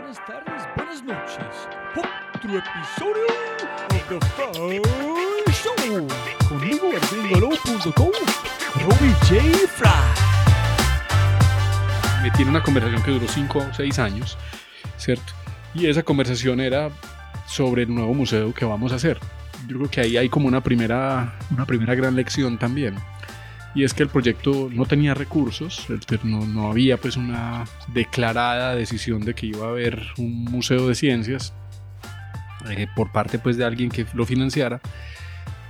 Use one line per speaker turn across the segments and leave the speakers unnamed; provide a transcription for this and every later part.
buenas tardes, buenas noches. Otro episodio of The Fry Show. Conmigo, gringolo.com, Robbie J. Fry.
me tiene una conversación que duró 5 o 6 años, ¿cierto? Y esa conversación era sobre el nuevo museo que vamos a hacer. Yo creo que ahí hay como una primera, una primera gran lección también. Y es que el proyecto no tenía recursos, no, no había pues una declarada decisión de que iba a haber un museo de ciencias eh, por parte pues de alguien que lo financiara.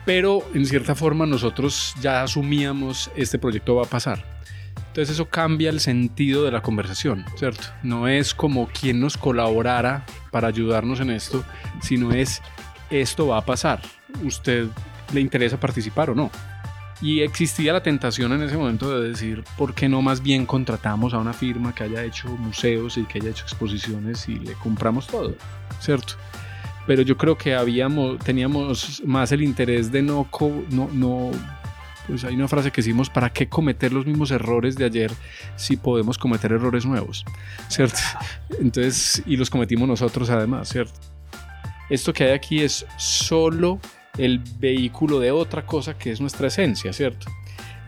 Pero en cierta forma nosotros ya asumíamos este proyecto va a pasar. Entonces eso cambia el sentido de la conversación, ¿cierto? No es como quien nos colaborara para ayudarnos en esto, sino es esto va a pasar. ¿Usted le interesa participar o no? Y existía la tentación en ese momento de decir, ¿por qué no más bien contratamos a una firma que haya hecho museos y que haya hecho exposiciones y le compramos todo? ¿Cierto? Pero yo creo que habíamos, teníamos más el interés de no, no, no pues hay una frase que decimos, ¿para qué cometer los mismos errores de ayer si podemos cometer errores nuevos? ¿Cierto? Entonces, y los cometimos nosotros además, ¿cierto? Esto que hay aquí es solo el vehículo de otra cosa que es nuestra esencia, ¿cierto?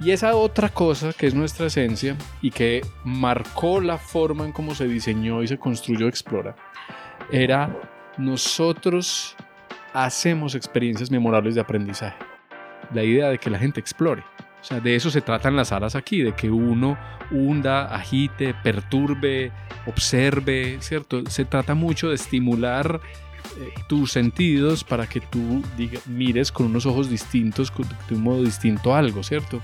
Y esa otra cosa que es nuestra esencia y que marcó la forma en cómo se diseñó y se construyó Explora, era nosotros hacemos experiencias memorables de aprendizaje la idea de que la gente explore. O sea, de eso se tratan las salas aquí, de que uno hunda, agite, perturbe, observe, ¿cierto? Se trata mucho de estimular eh, tus sentidos para que tú diga- mires con unos ojos distintos, con- de un modo distinto algo, ¿cierto?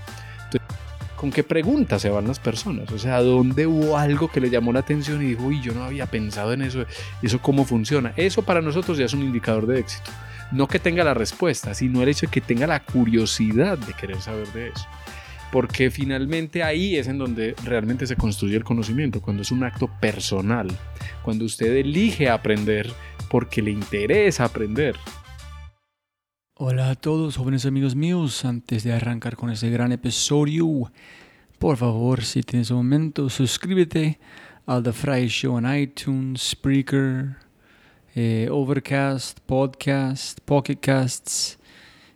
¿Con qué preguntas se van las personas? O sea, ¿dónde hubo algo que le llamó la atención y dijo, uy, yo no había pensado en eso, eso cómo funciona? Eso para nosotros ya es un indicador de éxito no que tenga la respuesta, sino el hecho de que tenga la curiosidad de querer saber de eso. Porque finalmente ahí es en donde realmente se construye el conocimiento, cuando es un acto personal, cuando usted elige aprender porque le interesa aprender.
Hola a todos, jóvenes amigos míos. Antes de arrancar con este gran episodio, por favor, si tienes un momento, suscríbete al The Fry Show en iTunes, Spreaker, eh, Overcast, Podcast, Pocket Casts,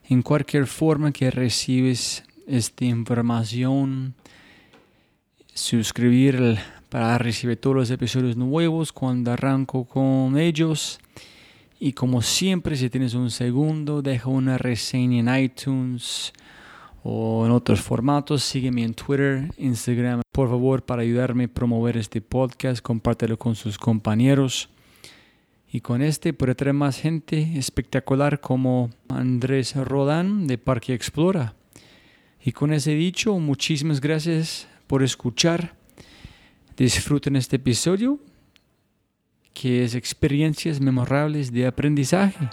en cualquier forma que recibes esta información. Suscribir para recibir todos los episodios nuevos cuando arranco con ellos. Y como siempre, si tienes un segundo, deja una reseña en iTunes o en otros formatos. Sígueme en Twitter, Instagram. Por favor, para ayudarme a promover este podcast, compártelo con sus compañeros. Y con este puede traer más gente espectacular como Andrés Rodán de Parque Explora. Y con ese dicho, muchísimas gracias por escuchar. Disfruten este episodio que es experiencias memorables de aprendizaje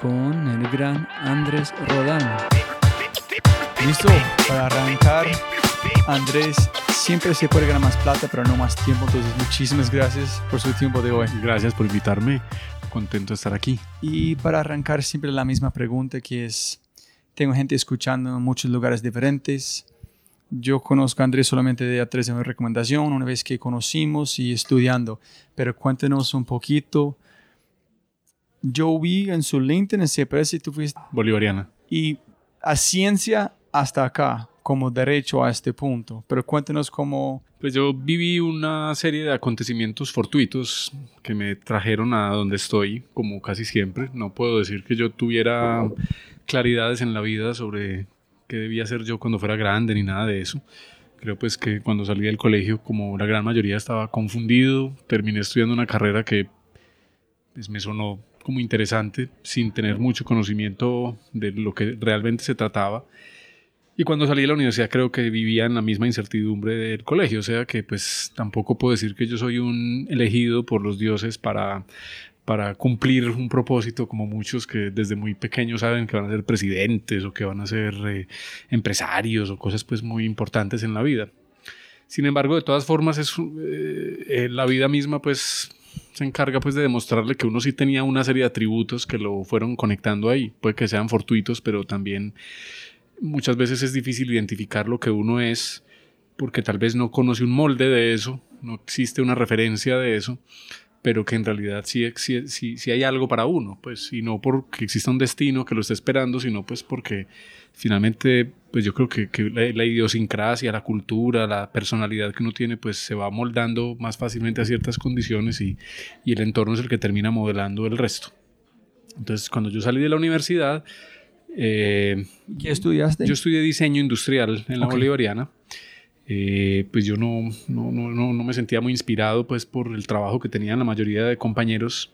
con el gran Andrés Rodán. Listo, para arrancar, Andrés, siempre se puede ganar más plata, pero no más tiempo, entonces muchísimas gracias por su tiempo de hoy.
Gracias por invitarme, contento de estar aquí.
Y para arrancar, siempre la misma pregunta que es, tengo gente escuchando en muchos lugares diferentes. Yo conozco a Andrés solamente de a través de una recomendación, una vez que conocimos y estudiando. Pero cuéntenos un poquito. Yo vi en su LinkedIn, se parece tú fuiste
Bolivariana.
y a ciencia hasta acá, como derecho a este punto. Pero cuéntenos cómo...
Pues yo viví una serie de acontecimientos fortuitos que me trajeron a donde estoy, como casi siempre. No puedo decir que yo tuviera claridades en la vida sobre qué debía hacer yo cuando fuera grande ni nada de eso. Creo pues que cuando salí del colegio, como la gran mayoría estaba confundido, terminé estudiando una carrera que pues, me sonó como interesante, sin tener mucho conocimiento de lo que realmente se trataba. Y cuando salí de la universidad creo que vivía en la misma incertidumbre del colegio, o sea que pues tampoco puedo decir que yo soy un elegido por los dioses para, para cumplir un propósito como muchos que desde muy pequeños saben que van a ser presidentes o que van a ser eh, empresarios o cosas pues muy importantes en la vida. Sin embargo, de todas formas, es, eh, eh, la vida misma pues se encarga pues de demostrarle que uno sí tenía una serie de atributos que lo fueron conectando ahí. Puede que sean fortuitos, pero también muchas veces es difícil identificar lo que uno es porque tal vez no conoce un molde de eso, no existe una referencia de eso, pero que en realidad sí, sí, sí, hay algo para uno, pues, y no porque exista un destino que lo esté esperando, sino pues porque finalmente, pues yo creo que, que la, idiosincrasia, la cultura, la personalidad que uno tiene, pues se va moldando más fácilmente a ciertas condiciones y, y el entorno es el que termina modelando el resto. Entonces, cuando yo salí de la universidad,
eh, ¿Qué estudiaste?
Yo estudié diseño industrial en la Bolivariana. Eh, pues yo no, no, no, no, me sentía muy inspirado pues por el trabajo que tenían la mayoría de compañeros.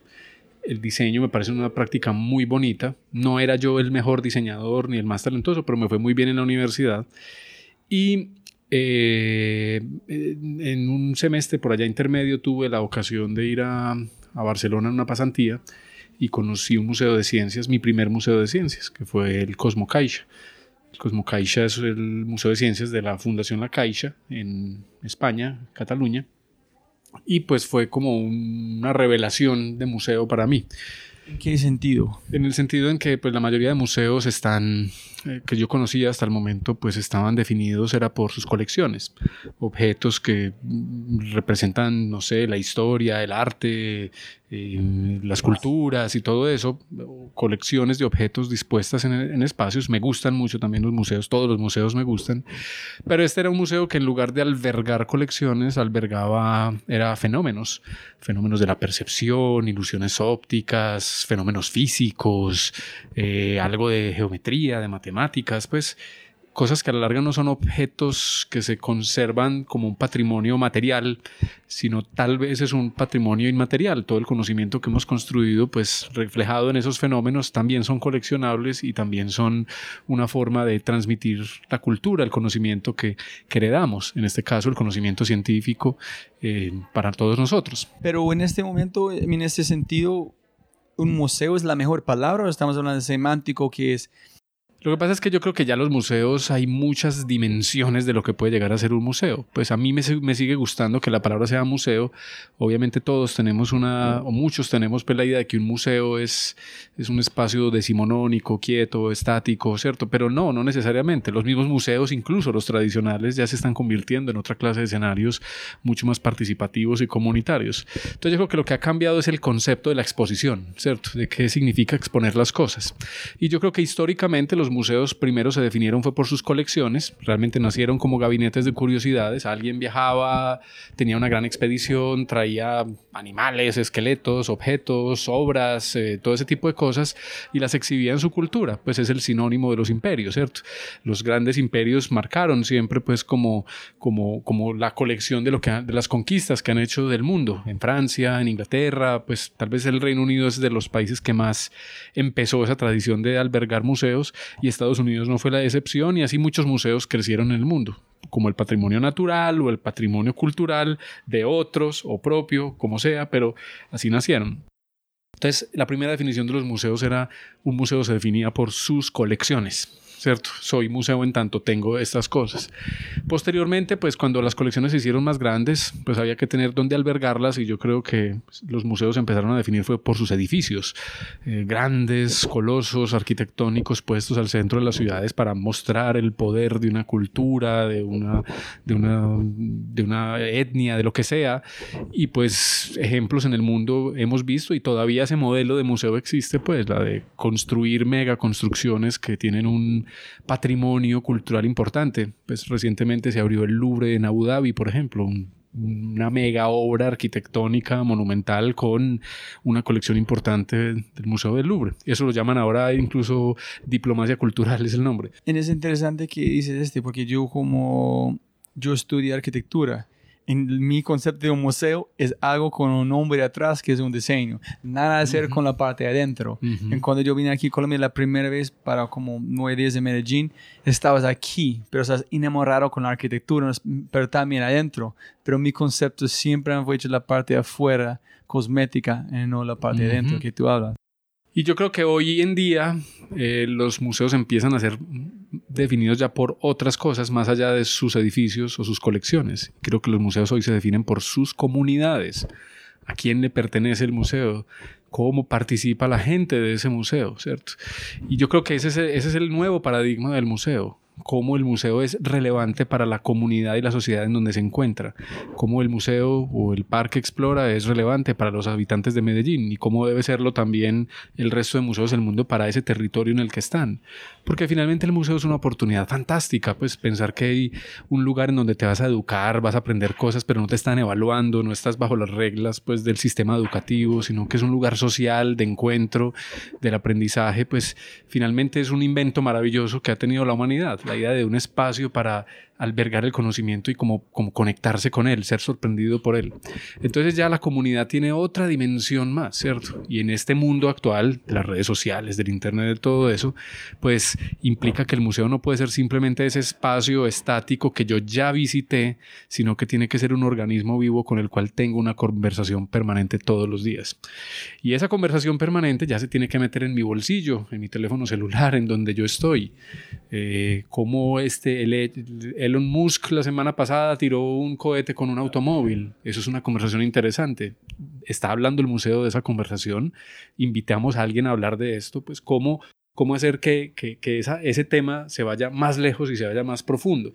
El diseño me parece una práctica muy bonita. No era yo el mejor diseñador ni el más talentoso, pero me fue muy bien en la universidad. Y eh, en un semestre por allá intermedio tuve la ocasión de ir a, a Barcelona en una pasantía y conocí un museo de ciencias, mi primer museo de ciencias, que fue el Cosmo Caixa. El Cosmo Caixa es el museo de ciencias de la Fundación La Caixa en España, Cataluña. Y pues fue como una revelación de museo para mí.
¿En qué sentido?
En el sentido en que pues, la mayoría de museos están, eh, que yo conocía hasta el momento, pues estaban definidos, era por sus colecciones. Objetos que mm, representan, no sé, la historia, el arte, eh, las culturas y todo eso, colecciones de objetos dispuestas en, espacios. Me gustan mucho también los museos, todos los museos me gustan, pero este era un museo que en lugar de albergar colecciones, albergaba, era fenómenos, fenómenos de la percepción, ilusiones ópticas, fenómenos físicos, eh, algo de geometría, de matemáticas, pues cosas que a la larga no son objetos que se conservan como un patrimonio material, sino tal vez es un patrimonio inmaterial. Todo el conocimiento que hemos construido, pues reflejado en esos fenómenos, también son coleccionables y también son una forma de transmitir la cultura, el conocimiento que, heredamos, en este caso el conocimiento científico eh, para todos nosotros.
Pero en este momento, en este sentido, un museo es la mejor palabra o estamos hablando de semántico que es
lo que pasa es que yo creo que ya los museos hay muchas dimensiones de lo que puede llegar a ser un museo. Pues a mí me, me, sigue gustando que la palabra sea museo. Obviamente todos tenemos una, o muchos tenemos pues la idea de que un museo es, es un espacio decimonónico, quieto, estático, ¿cierto? Pero no, no necesariamente. Los mismos museos, incluso los tradicionales, ya se están convirtiendo en otra clase de escenarios mucho más participativos y comunitarios. Entonces yo creo que lo que ha cambiado es el concepto de la exposición, ¿cierto? De qué significa exponer las cosas. Y yo creo que históricamente los museos primero se definieron fue por sus colecciones, realmente nacieron como gabinetes de curiosidades, alguien viajaba, tenía una gran expedición, traía animales, esqueletos, objetos, obras, eh, todo ese tipo de cosas y las exhibía en su cultura, pues es el sinónimo de los imperios, ¿cierto? Los grandes imperios marcaron siempre pues como, como, como la colección de, lo que, de las conquistas que han hecho del mundo, en Francia, en Inglaterra, pues tal vez el Reino Unido es de los países que más empezó esa tradición de albergar museos y Estados Unidos no fue la excepción y así muchos museos crecieron en el mundo, como el patrimonio natural o el patrimonio cultural de otros o propio, como sea, pero así nacieron. Entonces, la primera definición de los museos era un museo se definía por sus colecciones. ¿Cierto? Soy museo en tanto tengo estas cosas. Posteriormente, pues cuando las colecciones se hicieron más grandes, pues había que tener dónde albergarlas y yo creo que los museos empezaron a definir fue por sus edificios, eh, grandes, colosos, arquitectónicos puestos al centro de las ciudades para mostrar el poder de una cultura, de una, de una, de una etnia, de lo que sea. Y pues ejemplos en el mundo hemos visto y todavía ese modelo de museo existe, pues la de construir mega construcciones que tienen un patrimonio cultural importante. Pues recientemente se abrió el Louvre en Abu Dhabi, por ejemplo, una mega obra arquitectónica monumental con una colección importante del Museo del Louvre. Eso lo llaman ahora incluso diplomacia cultural, es el nombre.
Es interesante que dices este, porque yo como yo estudié arquitectura en mi concepto de un museo es algo con un nombre atrás que es un diseño. Nada de hacer con la parte de adentro. en cuando yo vine aquí a Colombia la primera vez para como nueve días de Medellín, estabas aquí, pero estás enamorado con la arquitectura, pero también adentro. Pero mi concepto siempre fue hecho la parte de afuera, cosmética, y no la parte de adentro que tú hablas.
Y yo creo que hoy en día eh, los museos empiezan a ser definidos ya por otras cosas más allá de sus edificios o sus colecciones. Creo que los museos hoy se definen por sus comunidades. ¿A quién le pertenece el museo? ¿Cómo participa la gente de ese museo? ¿Cierto? Y yo creo que ese es, ese es el nuevo paradigma del museo. Cómo el museo es relevante para la comunidad y la sociedad en donde se encuentra, cómo el museo o el parque Explora es relevante para los habitantes de Medellín y cómo debe serlo también el resto de museos del mundo para ese territorio en el que están. Porque finalmente el museo es una oportunidad fantástica, pues pensar que hay un lugar en donde te vas a educar, vas a aprender cosas, pero no te están evaluando, no estás bajo las reglas pues del sistema educativo, sino que es un lugar social de encuentro, del aprendizaje, pues finalmente es un invento maravilloso que ha tenido la humanidad la idea de un espacio para albergar el conocimiento y como, como conectarse con él, ser sorprendido por él. Entonces ya la comunidad tiene otra dimensión más, ¿cierto? Y en este mundo actual de las redes sociales, del Internet, de todo eso, pues implica que el museo no puede ser simplemente ese espacio estático que yo ya visité, sino que tiene que ser un organismo vivo con el cual tengo una conversación permanente todos los días. Y esa conversación permanente ya se tiene que meter en mi bolsillo, en mi teléfono celular, en donde yo estoy. Eh, como este, el, Elon Musk la semana pasada tiró un cohete con un automóvil. Eso es una conversación interesante. Está hablando el museo de esa conversación. Invitamos a alguien a hablar de esto, pues cómo, cómo hacer que, que, que esa, ese tema se vaya más lejos y se vaya más profundo.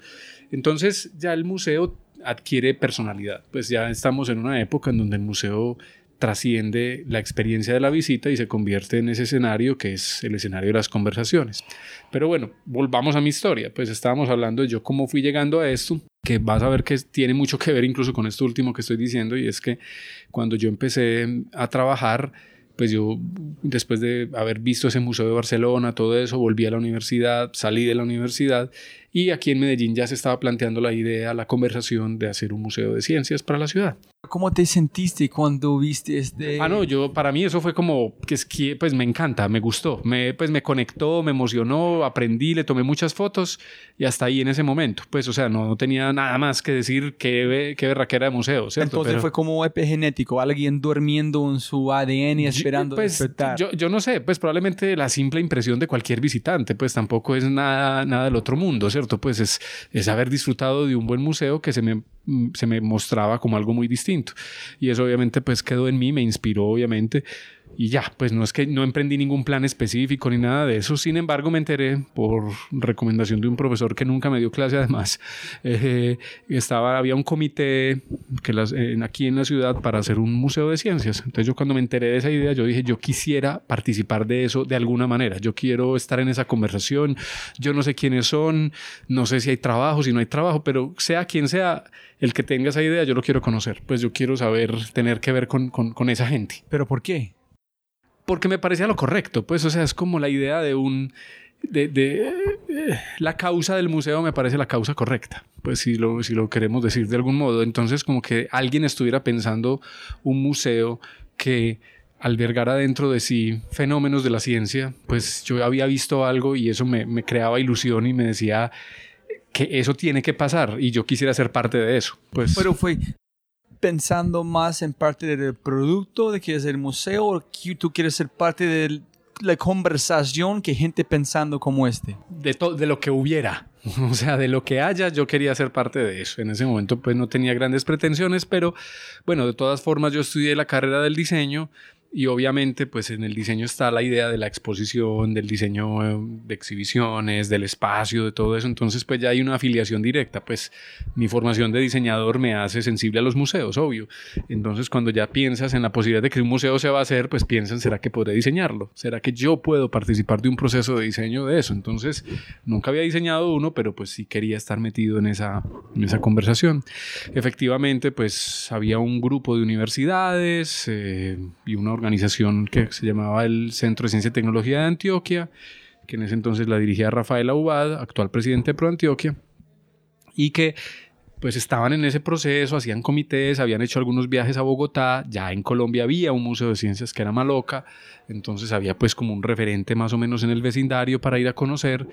Entonces ya el museo adquiere personalidad. Pues ya estamos en una época en donde el museo trasciende la experiencia de la visita y se convierte en ese escenario que es el escenario de las conversaciones. Pero bueno, volvamos a mi historia. Pues estábamos hablando de yo cómo fui llegando a esto, que vas a ver que tiene mucho que ver incluso con esto último que estoy diciendo, y es que cuando yo empecé a trabajar, pues yo después de haber visto ese museo de Barcelona, todo eso, volví a la universidad, salí de la universidad y aquí en Medellín ya se estaba planteando la idea, la conversación de hacer un museo de ciencias para la ciudad.
¿Cómo te sentiste cuando viste este?
Ah, no, yo, para mí eso fue como, que es que, pues me encanta, me gustó, me, pues me conectó, me emocionó, aprendí, le tomé muchas fotos y hasta ahí en ese momento, pues, o sea, no, tenía nada más que decir qué, qué berraquera de museo, ¿cierto?
Entonces fue como epigenético, alguien durmiendo en su ADN y esperando
pues, Yo, yo no sé, pues probablemente la simple impresión de cualquier visitante, pues tampoco es nada, nada del otro mundo, ¿cierto? Pues es, es haber disfrutado de un buen museo que se me Mm, se me mostraba como algo muy distinto. Y eso obviamente pues quedó en mí, me inspiró obviamente. Y ya, pues no es que no emprendí ningún plan específico ni nada de eso. Sin embargo, me enteré por recomendación de un profesor que nunca me dio clase además. Eh, estaba, había un comité que las, aquí en la ciudad para hacer un museo de ciencias. Entonces yo cuando me enteré de esa idea, yo dije, yo quisiera participar de eso de alguna manera. Yo quiero estar en esa conversación. Yo no sé quiénes son, no sé si hay trabajo, si no hay trabajo, pero sea quien sea, el que tenga esa idea, yo lo quiero conocer. Pues yo quiero saber, tener que ver con, con, esa gente.
¿Pero por qué?
Porque me parecía lo correcto. Pues, o sea, es como la idea de un. De, de la causa del museo me parece la causa correcta, pues si lo, si lo queremos decir de algún modo. Entonces, como que alguien estuviera pensando un museo que albergara dentro de sí fenómenos de la ciencia, pues yo había visto algo y eso me, me creaba ilusión y me decía, que eso tiene que pasar y yo quisiera ser parte de eso. Pues.
Pero fue pensando más en parte del producto de que es el museo o tú quieres ser parte de la conversación que gente pensando como este.
De, de lo que hubiera. O sea, de lo que haya, yo quería ser parte de eso. En ese momento, pues no tenía grandes pretensiones, pero bueno, de todas formas, yo estudié la carrera del diseño y obviamente, pues en el diseño está la idea de la exposición, del diseño eh, de exhibiciones, del espacio, de todo eso. Entonces, pues ya hay una afiliación directa. Pues mi formación de diseñador me hace sensible a los museos, obvio. Entonces, cuando ya piensas en la posibilidad de que un museo se va a hacer, pues piensan, ¿será que podré diseñarlo? ¿Será que yo puedo participar de un proceso de diseño de eso? Entonces, nunca había diseñado uno, pero pues sí quería estar metido en esa, en esa conversación. Efectivamente, pues había un grupo de universidades eh, y una organización que se llamaba el Centro de Ciencia y Tecnología de Antioquia, que en ese entonces la dirigía Rafael Aubad, actual presidente de Pro Antioquia, y que pues estaban en ese proceso, hacían comités, habían hecho algunos viajes a Bogotá, ya en Colombia había un museo de ciencias que era Maloca, entonces había pues como un referente más o menos en el vecindario para ir a conocer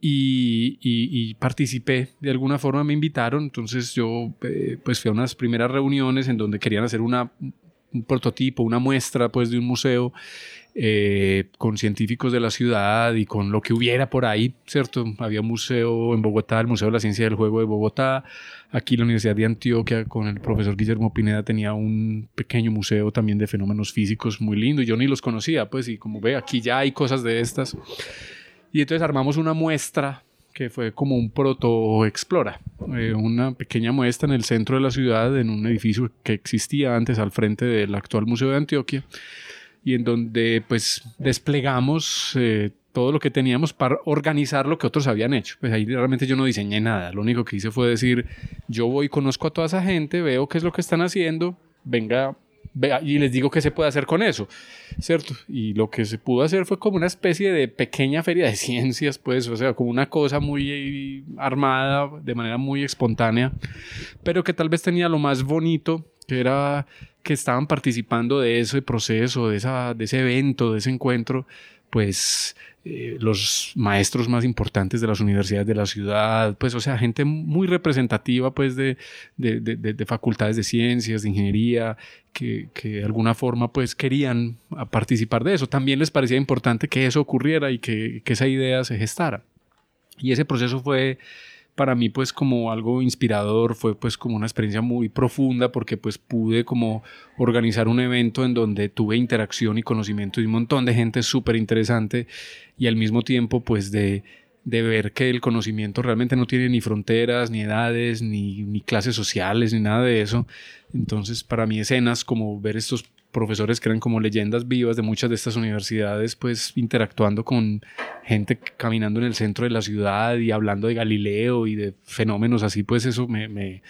y, y, participé, de alguna forma me invitaron, entonces yo eh, pues fui a unas primeras reuniones en donde querían hacer una, un prototipo, una muestra pues de un museo eh, con científicos de la ciudad y con lo que hubiera por ahí, ¿cierto? Había un museo en Bogotá, el Museo de la Ciencia del Juego de Bogotá, aquí la Universidad de Antioquia con el profesor Guillermo Pineda tenía un pequeño museo también de fenómenos físicos muy lindo, y yo ni los conocía, pues, y como ve, aquí ya hay cosas de estas. Y entonces armamos una muestra que fue como un proto Explora, eh, una pequeña muestra en el centro de la ciudad, en un edificio que existía antes al frente del actual Museo de Antioquia, y en donde pues desplegamos eh, todo lo que teníamos para organizar lo que otros habían hecho. Pues ahí realmente yo no diseñé nada, lo único que hice fue decir, yo voy, conozco a toda esa gente, veo qué es lo que están haciendo, venga, y les digo qué se puede hacer con eso, ¿cierto? Y lo que se pudo hacer fue como una especie de pequeña feria de ciencias, pues, o sea, como una cosa muy eh, armada, de manera muy espontánea, pero que tal vez tenía lo más bonito, que era que estaban participando de ese proceso, de, esa, de ese evento, de ese encuentro, pues eh, los maestros más importantes de las universidades de la ciudad, pues o sea, gente muy representativa pues de, de, de, facultades de ciencias, de ingeniería, que, que, de alguna forma pues querían participar de eso. También les parecía importante que eso ocurriera y que, que esa idea se gestara. Y ese proceso fue para mí pues como algo inspirador, fue pues como una experiencia muy profunda porque pues pude como organizar un evento en donde tuve interacción y conocimiento de un montón de gente súper interesante y al mismo tiempo pues de, de, ver que el conocimiento realmente no tiene ni fronteras, ni edades, ni, ni clases sociales, ni nada de eso. Entonces para mí escenas como ver estos profesores que eran como leyendas vivas de muchas de estas universidades, pues interactuando con gente caminando en el centro de la ciudad y hablando de Galileo y de fenómenos así, pues eso me, me,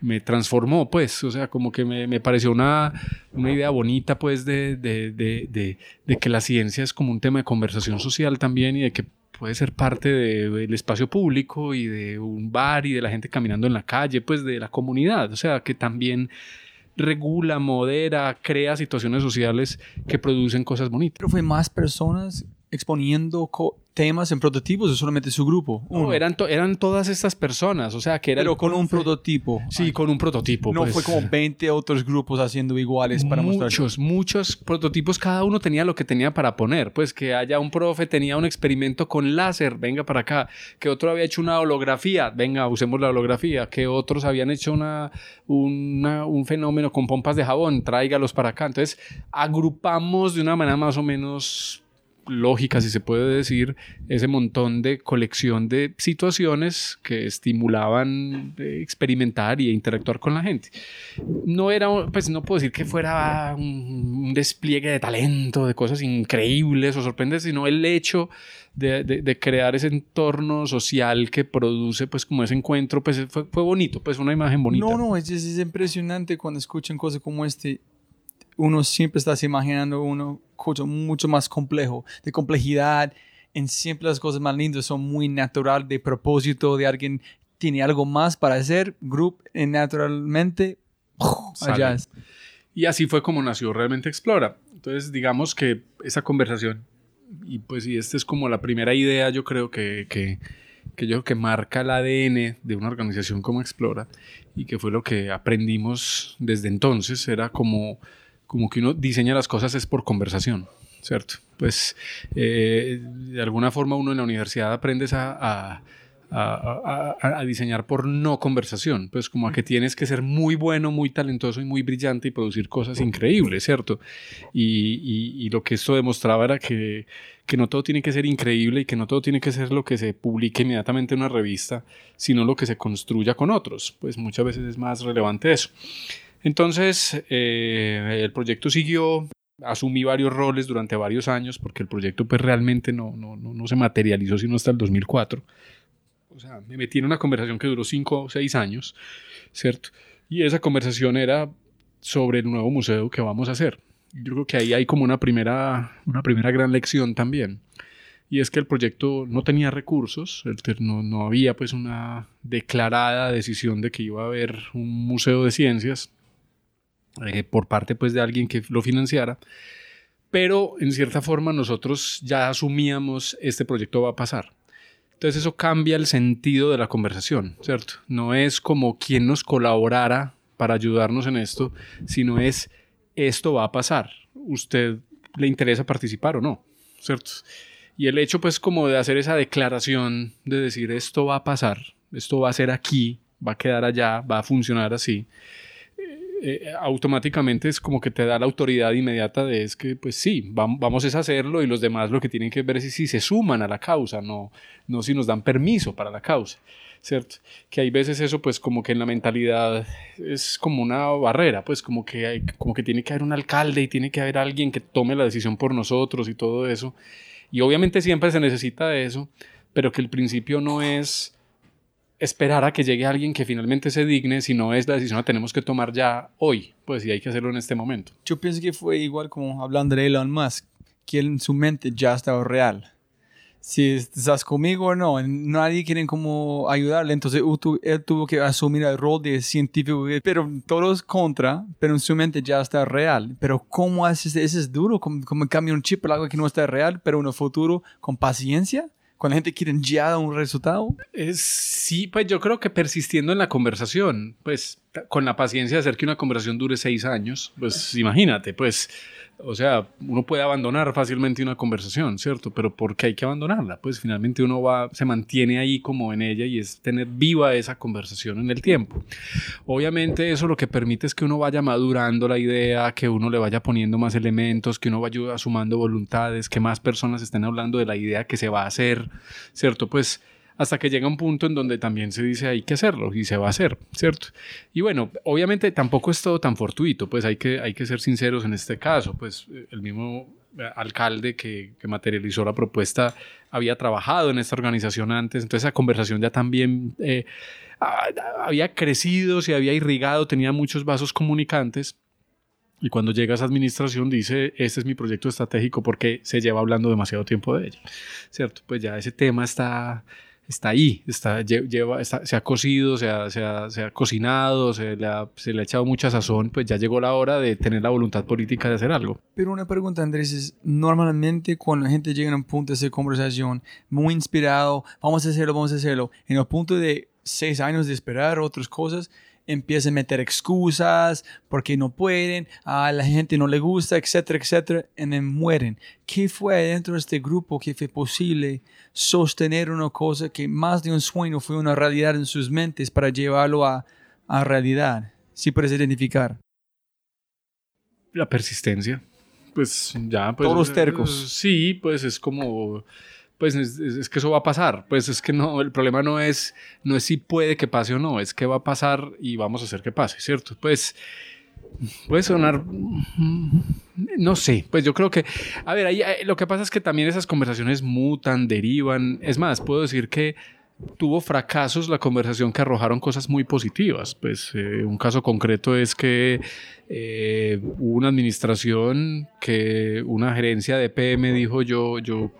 me transformó, pues, o sea, como que me, me pareció una, una, idea bonita, pues, de, de, de, de, que la ciencia es como un tema de conversación social también y de que puede ser parte del espacio público y de un bar y de la gente caminando en la calle, pues, de la comunidad, o sea, que también regula, modera, crea situaciones sociales que producen cosas bonitas.
Pero fue más personas exponiendo temas en prototipos o solamente su grupo?
No, eran, eran todas estas personas, o sea, que era...
Pero con un prototipo.
Sí, con un prototipo.
No
pues.
fue como 20 otros grupos haciendo iguales para
muchos,
mostrar.
Muchos, muchos prototipos, cada uno tenía lo que tenía para poner. Pues que haya un profe, tenía un experimento con láser, venga para acá. Que otro había hecho una holografía, venga, usemos la holografía. Que otros habían hecho una, una, un fenómeno con pompas de jabón, tráigalos para acá. Entonces, agrupamos de una manera más o menos lógica, si se puede decir, ese montón de colección de situaciones que estimulaban experimentar y interactuar con la gente. No era, pues no puedo decir que fuera un, despliegue de talento, de cosas increíbles o sorprendentes, sino el hecho de, crear ese entorno social que produce, pues como ese encuentro, pues fue, fue bonito, pues una imagen bonita.
No, no, es, es impresionante cuando escuchan cosas como este uno siempre está imaginando uno mucho más complejo, de complejidad, en siempre las cosas más lindas son muy natural, de propósito, de alguien tiene algo más para hacer, group, naturalmente, allá
Y así fue como nació Realmente Explora. Entonces, digamos que esa conversación, y pues y esta es como la primera idea, yo creo que, que, que yo que marca el ADN de una organización como Explora, y que fue lo que aprendimos desde entonces, era como como que uno diseña las cosas es por conversación, ¿cierto? Pues eh, de alguna forma uno en la universidad aprendes a, a, diseñar por no conversación, pues como a que tienes que ser muy bueno, muy talentoso y muy brillante y producir cosas increíbles, ¿cierto? Y, y, lo que esto demostraba era que, que, no todo tiene que ser increíble y que no todo tiene que ser lo que se publique inmediatamente en una revista, sino lo que se construya con otros, pues muchas veces es más relevante eso. Entonces, eh, el proyecto siguió, asumí varios roles durante varios años porque el proyecto pues realmente no, no, no, se materializó sino hasta el 2004. O sea, me metí en una conversación que duró cinco o seis años, ¿cierto? Y esa conversación era sobre el nuevo museo que vamos a hacer. Yo creo que ahí hay como una primera, una primera gran lección también. Y es que el proyecto no tenía recursos, no, no había pues una declarada decisión de que iba a haber un museo de ciencias, eh, por parte pues de alguien que lo financiara, pero en cierta forma nosotros ya asumíamos este proyecto va a pasar. Entonces eso cambia el sentido de la conversación, ¿cierto? No es como quien nos colaborara para ayudarnos en esto, sino es esto va a pasar. ¿Usted le interesa participar o no? ¿Cierto? Y el hecho pues como de hacer esa declaración de decir esto va a pasar, esto va a ser aquí, va a quedar allá, va a funcionar así, eh, automáticamente es como que te da la autoridad inmediata de es que, pues sí, vamos, a hacerlo y los demás lo que tienen que ver es si se suman a la causa, no, no si nos dan permiso para la causa. ¿cierto? Que hay veces eso, pues como que en la mentalidad es como una barrera, pues como que, hay, como que tiene que haber un alcalde y tiene que haber alguien que tome la decisión por nosotros y todo eso. Y obviamente siempre se necesita de eso, pero que el principio no es esperar a que llegue alguien que finalmente se digne, si no es la decisión que tenemos que tomar ya hoy, pues y hay que hacerlo en este momento.
Yo pienso que fue igual como hablando de Elon Musk, que en su mente ya estaba real si estás conmigo o no, nadie quiere como ayudarle, entonces él tuvo que asumir el rol de científico, pero todos contra, pero en su mente ya está real. Pero ¿cómo haces eso? Es duro, como, como cambia un chip algo que no está real, pero en el futuro con paciencia. Cuando la gente quiere ya un resultado.
Es, sí, pues yo creo que persistiendo en la conversación, pues con la paciencia de hacer que una conversación dure seis años, pues imagínate, pues o sea, uno puede abandonar fácilmente una conversación, ¿cierto? Pero ¿por qué hay que abandonarla? Pues finalmente uno va, se mantiene ahí como en ella y es tener viva esa conversación en el tiempo. Obviamente eso lo que permite es que uno vaya madurando la idea, que uno le vaya poniendo más elementos, que uno vaya sumando voluntades, que más personas estén hablando de la idea que se va a hacer, ¿cierto? Pues hasta que llega un punto en donde también se dice hay que hacerlo y se va a hacer, ¿cierto? Y bueno, obviamente tampoco es todo tan fortuito, pues hay que, hay que ser sinceros en este caso, pues eh, el mismo eh, alcalde que, materializó la propuesta había trabajado en esta organización antes, entonces esa conversación ya también eh, había crecido, se había irrigado, tenía muchos vasos comunicantes. Y cuando llega esa administración dice, este es mi proyecto estratégico porque se lleva hablando demasiado tiempo de ello, ¿cierto? Pues ya ese tema está, está ahí, está, lleva, se ha cocido, se ha, se ha, se ha cocinado, se le ha, se le ha, echado mucha sazón, pues ya llegó la hora de tener la voluntad política de hacer algo.
Pero una pregunta, Andrés, es normalmente cuando la gente llega a un punto de esa conversación, muy inspirado, vamos a hacerlo, vamos a hacerlo, en el punto de seis años de esperar otras cosas, empiezan a meter excusas porque no pueden, a la gente no le gusta, etcétera, etcétera, y mueren. ¿Qué fue dentro de este grupo que fue posible sostener una cosa que más de un sueño fue una realidad en sus mentes para llevarlo a, a realidad? Si puedes identificar.
La persistencia. Pues ya, pues.
Todos tercos.
Sí, pues es como pues es, que eso va a pasar. Pues es que no, el problema no es, no es si puede que pase o no, es que va a pasar y vamos a hacer que pase, ¿cierto? Pues puede sonar, no sé, pues yo creo que, a ver, ahí, lo que pasa es que también esas conversaciones mutan, derivan. Es más, puedo decir que tuvo fracasos la conversación que arrojaron cosas muy positivas. Pues eh, un caso concreto es que eh, hubo una administración que una gerencia de PM dijo yo, yo,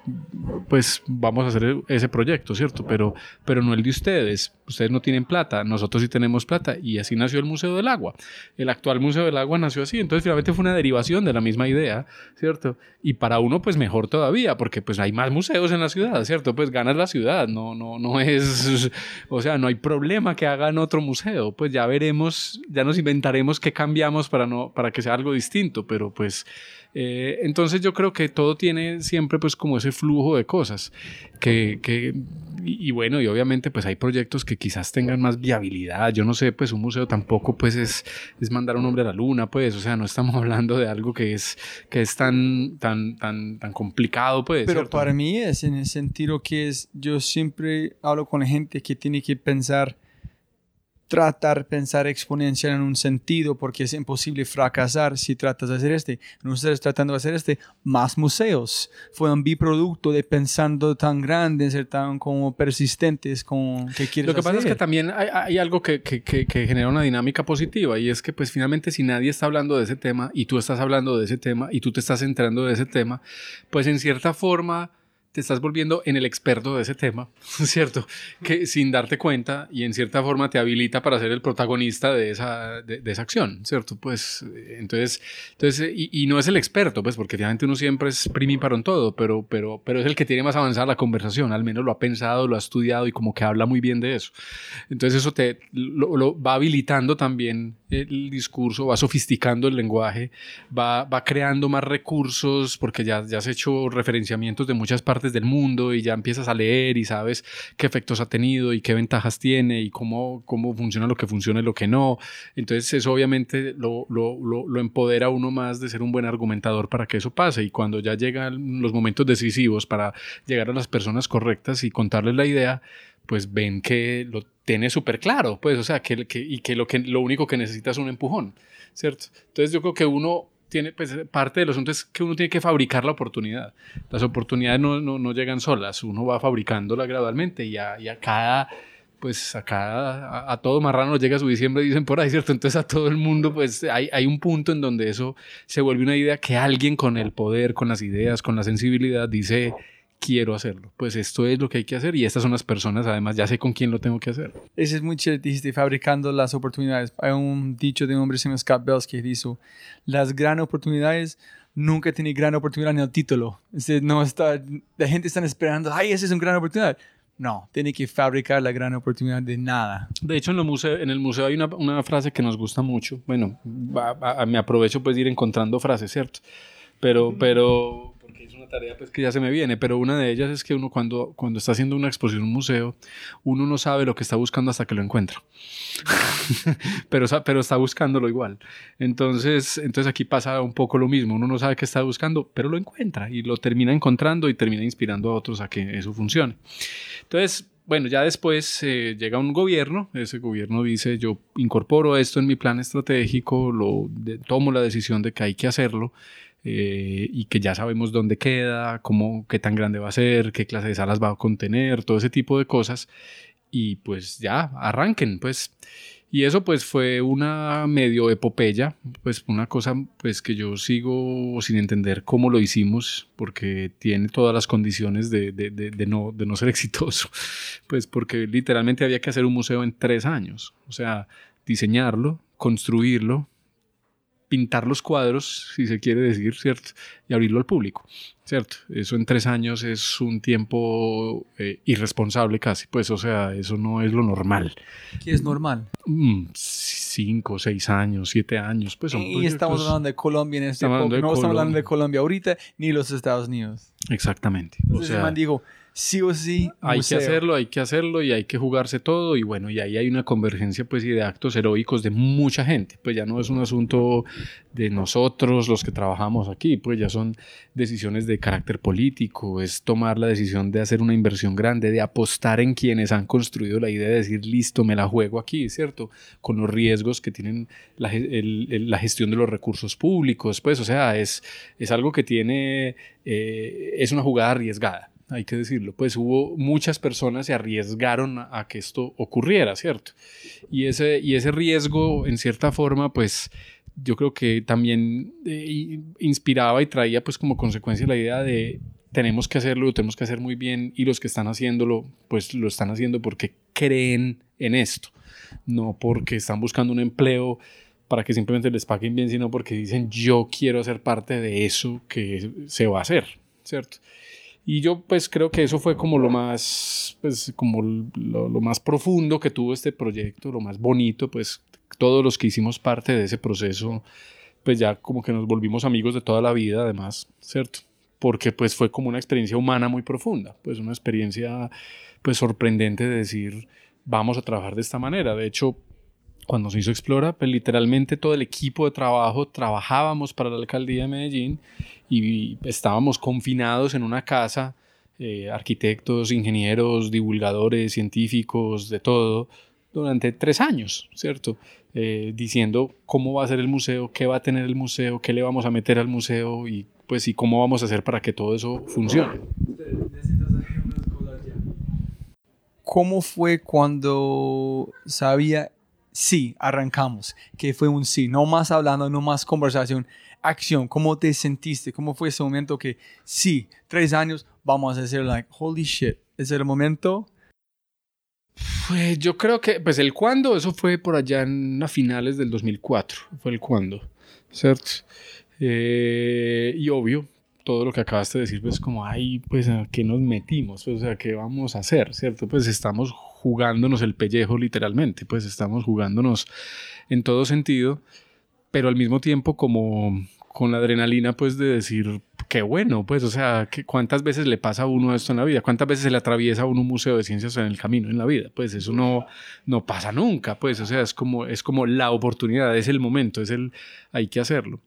pues vamos a hacer ese proyecto, ¿cierto? Pero, pero no el de ustedes. Ustedes no tienen plata, nosotros sí tenemos plata. Y así nació el Museo del Agua. El actual Museo del Agua nació así. Entonces finalmente fue una derivación de la misma idea, ¿cierto? Y para uno, pues mejor todavía, porque pues hay más museos en la ciudad, ¿cierto? Pues ganas la ciudad, no, no, no es, o sea, no hay problema que hagan otro museo. Pues ya veremos, ya nos inventaremos qué cambiamos para para, no, para que sea algo distinto, pero pues eh, entonces yo creo que todo tiene siempre pues como ese flujo de cosas que, que y, bueno, y obviamente pues hay proyectos que quizás tengan más viabilidad, yo no sé, pues un museo tampoco pues es, es mandar un hombre a la luna, pues, o sea, no estamos hablando de algo que es, que es tan, tan, tan, tan complicado, pues.
Pero para mí es en el sentido que es, yo siempre hablo con la gente que tiene que pensar tratar pensar exponencial en un sentido porque es imposible fracasar si tratas de hacer este. Nosotros tratando de hacer este, más museos. Fue un biproducto de pensando tan grande, ser tan como persistentes como que quieres
Lo que pasa es que también hay, algo que, que, que, que, genera una dinámica positiva y es que pues finalmente si nadie está hablando de ese tema y tú estás hablando de ese tema y tú te estás enterando de ese tema, pues en cierta forma te estás volviendo en el experto de ese tema, ¿cierto? Que sin darte cuenta y en cierta forma te habilita para ser el protagonista de esa, de, esa acción, ¿cierto? Pues entonces, entonces y, no es el experto, pues porque finalmente uno siempre es para en todo, pero, pero, pero es el que tiene más avanzada la conversación, al menos lo ha pensado, lo ha estudiado y como que habla muy bien de eso. Entonces eso te lo, va habilitando también el discurso, va sofisticando el lenguaje, va, va creando más recursos porque ya, ya has hecho referenciamientos de muchas partes del mundo y ya empiezas a leer y sabes qué efectos ha tenido y qué ventajas tiene y cómo, cómo funciona lo que funciona y lo que no. Entonces eso obviamente lo, lo, lo, lo empodera uno más de ser un buen argumentador para que eso pase y cuando ya llegan los momentos decisivos para llegar a las personas correctas y contarles la idea, pues ven que lo tiene súper claro, pues, o sea, que, que, y que lo, que lo único que necesita es un empujón, ¿cierto? Entonces yo creo que uno tiene, pues, parte del asunto es que uno tiene que fabricar la oportunidad. Las oportunidades no, no, no llegan solas, uno va fabricándola gradualmente y a, y a cada pues a cada, a, todo marrano llega su diciembre, dicen por ahí, ¿cierto? Entonces a todo el mundo, pues hay, hay un punto en donde eso se vuelve una idea que alguien con el poder, con las ideas, con la sensibilidad, dice, quiero hacerlo. Pues esto es lo que hay que hacer y estas son las personas, además ya sé con quién lo tengo que hacer.
Ese es muy chévere, dijiste, fabricando las oportunidades. Hay un dicho de un hombre, se llama Scott Bells, que dice, las grandes oportunidades nunca tienen gran oportunidad en el título. no está, la gente está esperando, ay, esa es una gran oportunidad. No, tiene que fabricar la gran oportunidad de nada.
De hecho, en, en el museo hay una, una, frase que nos gusta mucho. Bueno, me aprovecho pues de ir encontrando frases, ¿cierto? Pero, pero tarea pues que ya se me viene, pero una de ellas es que uno cuando, cuando está haciendo una exposición en un museo, uno no sabe lo que está buscando hasta que lo encuentra. pero, pero está buscándolo igual. Entonces, entonces aquí pasa un poco lo mismo, uno no sabe qué está buscando, pero lo encuentra y lo termina encontrando y termina inspirando a otros a que eso funcione. Entonces, bueno, ya después eh, llega un gobierno, ese gobierno dice, yo incorporo esto en mi plan estratégico, lo, tomo la decisión de que hay que hacerlo, eh, y que ya sabemos dónde queda, cómo, qué tan grande va a ser, qué clase de salas va a contener, todo ese tipo de cosas. Y pues ya, arranquen, pues. Y eso pues fue una medio epopeya, pues una cosa pues que yo sigo sin entender cómo lo hicimos, porque tiene todas las condiciones de, de, de, no, de no ser exitoso, pues porque literalmente había que hacer un museo en tres años, o sea, diseñarlo, construirlo, pintar los cuadros, si se quiere decir, ¿cierto? Y abrirlo al público, ¿cierto? Eso en tres años es un tiempo eh, irresponsable casi, pues, o sea, eso no es lo normal.
¿Qué es normal?
Mm, cinco, seis años, siete años, pues son
Y estamos hablando de Colombia en este
estamos
no estamos hablando de Colombia ahorita, ni los Estados Unidos.
Exactamente.
Entonces, o sea, man digo, sí o sí.
Hay que hacerlo, hay que hacerlo y hay que jugarse todo y bueno, y ahí hay una convergencia pues y de actos heroicos de mucha gente, pues ya no es un asunto de nosotros los que trabajamos aquí, pues ya son decisiones de carácter político, es tomar la decisión de hacer una inversión grande, de apostar en quienes han construido la idea de decir, listo, me la juego aquí, ¿cierto? Con los riesgos que tienen la, la gestión de los recursos públicos, pues o sea, es, es algo que tiene, eh, es una jugada arriesgada hay que decirlo, pues hubo muchas personas se arriesgaron a, que esto ocurriera, ¿cierto? Y ese, y ese riesgo, en cierta forma, pues yo creo que también eh, inspiraba y traía pues como consecuencia la idea de tenemos que hacerlo, lo tenemos que hacer muy bien y los que están haciéndolo, pues lo están haciendo porque creen en esto, no porque están buscando un empleo para que simplemente les paguen bien, sino porque dicen yo quiero ser parte de eso que se va a hacer, ¿cierto? Y yo pues creo que eso fue como lo más, pues como lo, más profundo que tuvo este proyecto, lo más bonito, pues todos los que hicimos parte de ese proceso, pues ya como que nos volvimos amigos de toda la vida además, ¿cierto? Porque pues fue como una experiencia humana muy profunda, pues una experiencia pues sorprendente de decir, vamos a trabajar de esta manera. De hecho, cuando se hizo Explora, pues literalmente todo el equipo de trabajo trabajábamos para la alcaldía de Medellín y estábamos confinados en una casa, eh, arquitectos, ingenieros, divulgadores, científicos, de todo, durante tres años, ¿cierto? Eh, diciendo cómo va a ser el museo, qué va a tener el museo, qué le vamos a meter al museo y pues y cómo vamos a hacer para que todo eso funcione.
¿Cómo fue cuando sabía sí, arrancamos, que fue un sí, no más hablando, no más conversación, acción, ¿cómo te sentiste? ¿Cómo fue ese momento que sí, tres años, vamos a hacer like, holy shit, ese era el momento?
Pues yo creo que, pues el cuándo, eso fue por allá en a finales del 2004, fue el cuándo, ¿cierto? Eh, y obvio, todo lo que acabaste de decir, pues como, ay, pues, ¿a qué nos metimos? Pues, o sea, ¿qué vamos a hacer? ¿Cierto? Pues estamos jugándonos el pellejo literalmente, pues estamos jugándonos en todo sentido, pero al mismo tiempo como con la adrenalina pues de decir, qué bueno, pues, o sea, ¿cuántas veces le pasa a uno esto en la vida? ¿Cuántas veces se le atraviesa a uno un museo de ciencias en el camino, en la vida? Pues eso no, no pasa nunca, pues, o sea, es como, es como la oportunidad, es el momento, es el, hay que hacerlo.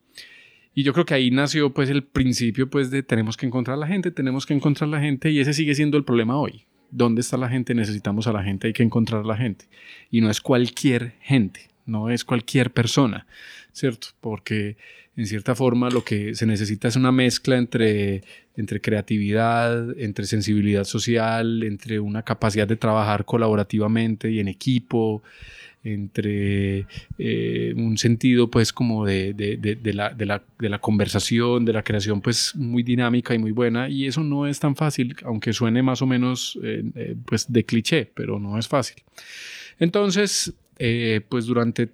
Y yo creo que ahí nació pues el principio pues de tenemos que encontrar la gente, tenemos que encontrar la gente y ese sigue siendo el problema hoy. ¿Dónde está la gente? Necesitamos a la gente, hay que encontrar a la gente. Y no es cualquier gente, no es cualquier persona, ¿cierto? Porque en cierta forma lo que se necesita es una mezcla entre, entre creatividad, entre sensibilidad social, entre una capacidad de trabajar colaborativamente y en equipo, entre eh, un sentido pues como de, de, de, la, de, la, conversación, de la creación pues muy dinámica y muy buena y eso no es tan fácil, aunque suene más o menos eh, eh, pues de cliché, pero no es fácil. Entonces, pues durante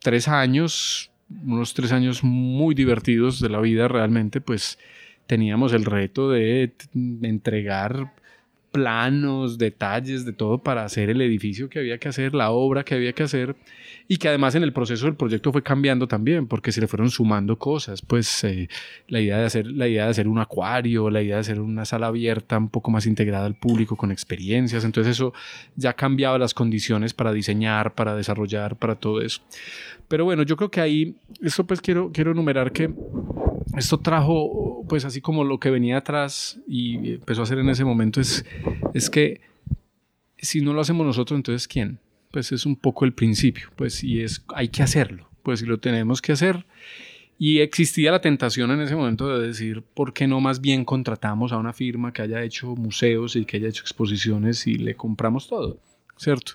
tres años, unos tres años muy divertidos de la vida realmente, pues teníamos el reto de entregar planos, detalles, de todo para hacer el edificio que había que hacer, la obra que había que hacer y que además en el proceso del proyecto fue cambiando también porque se le fueron sumando cosas, pues eh, la idea de hacer la idea de hacer un acuario, la idea de hacer una sala abierta un poco más integrada al público con experiencias, entonces eso ya cambiaba las condiciones para diseñar, para desarrollar, para todo eso. Pero bueno, yo creo que ahí esto pues quiero quiero enumerar que esto trajo, pues así como lo que venía atrás y empezó a hacer en ese momento, es, es que si no lo hacemos nosotros, entonces ¿quién? Pues es un poco el principio, pues y es, hay que hacerlo, pues si lo tenemos que hacer. Y existía la tentación en ese momento de decir, ¿por qué no más bien contratamos a una firma que haya hecho museos y que haya hecho exposiciones y le compramos todo? ¿Cierto?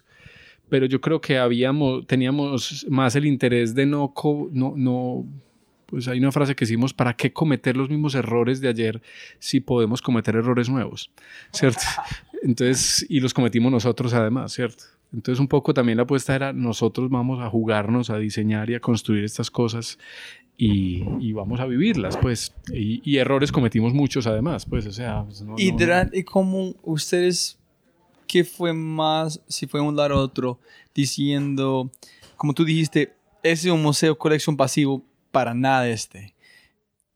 Pero yo creo que habíamos, teníamos más el interés de no, no, no pues hay una frase que decimos, ¿para qué cometer los mismos errores de ayer si podemos cometer errores nuevos? ¿Cierto? Entonces, y los cometimos nosotros además, ¿cierto? Entonces un poco también la apuesta era nosotros vamos a jugarnos, a diseñar y a construir estas cosas y, y vamos a vivirlas, pues. Y, errores cometimos muchos además, pues, o sea... Pues,
y, y como ustedes, ¿qué fue más, si fue un lado otro, diciendo, como tú dijiste, ese es un museo colección pasivo, para nada este.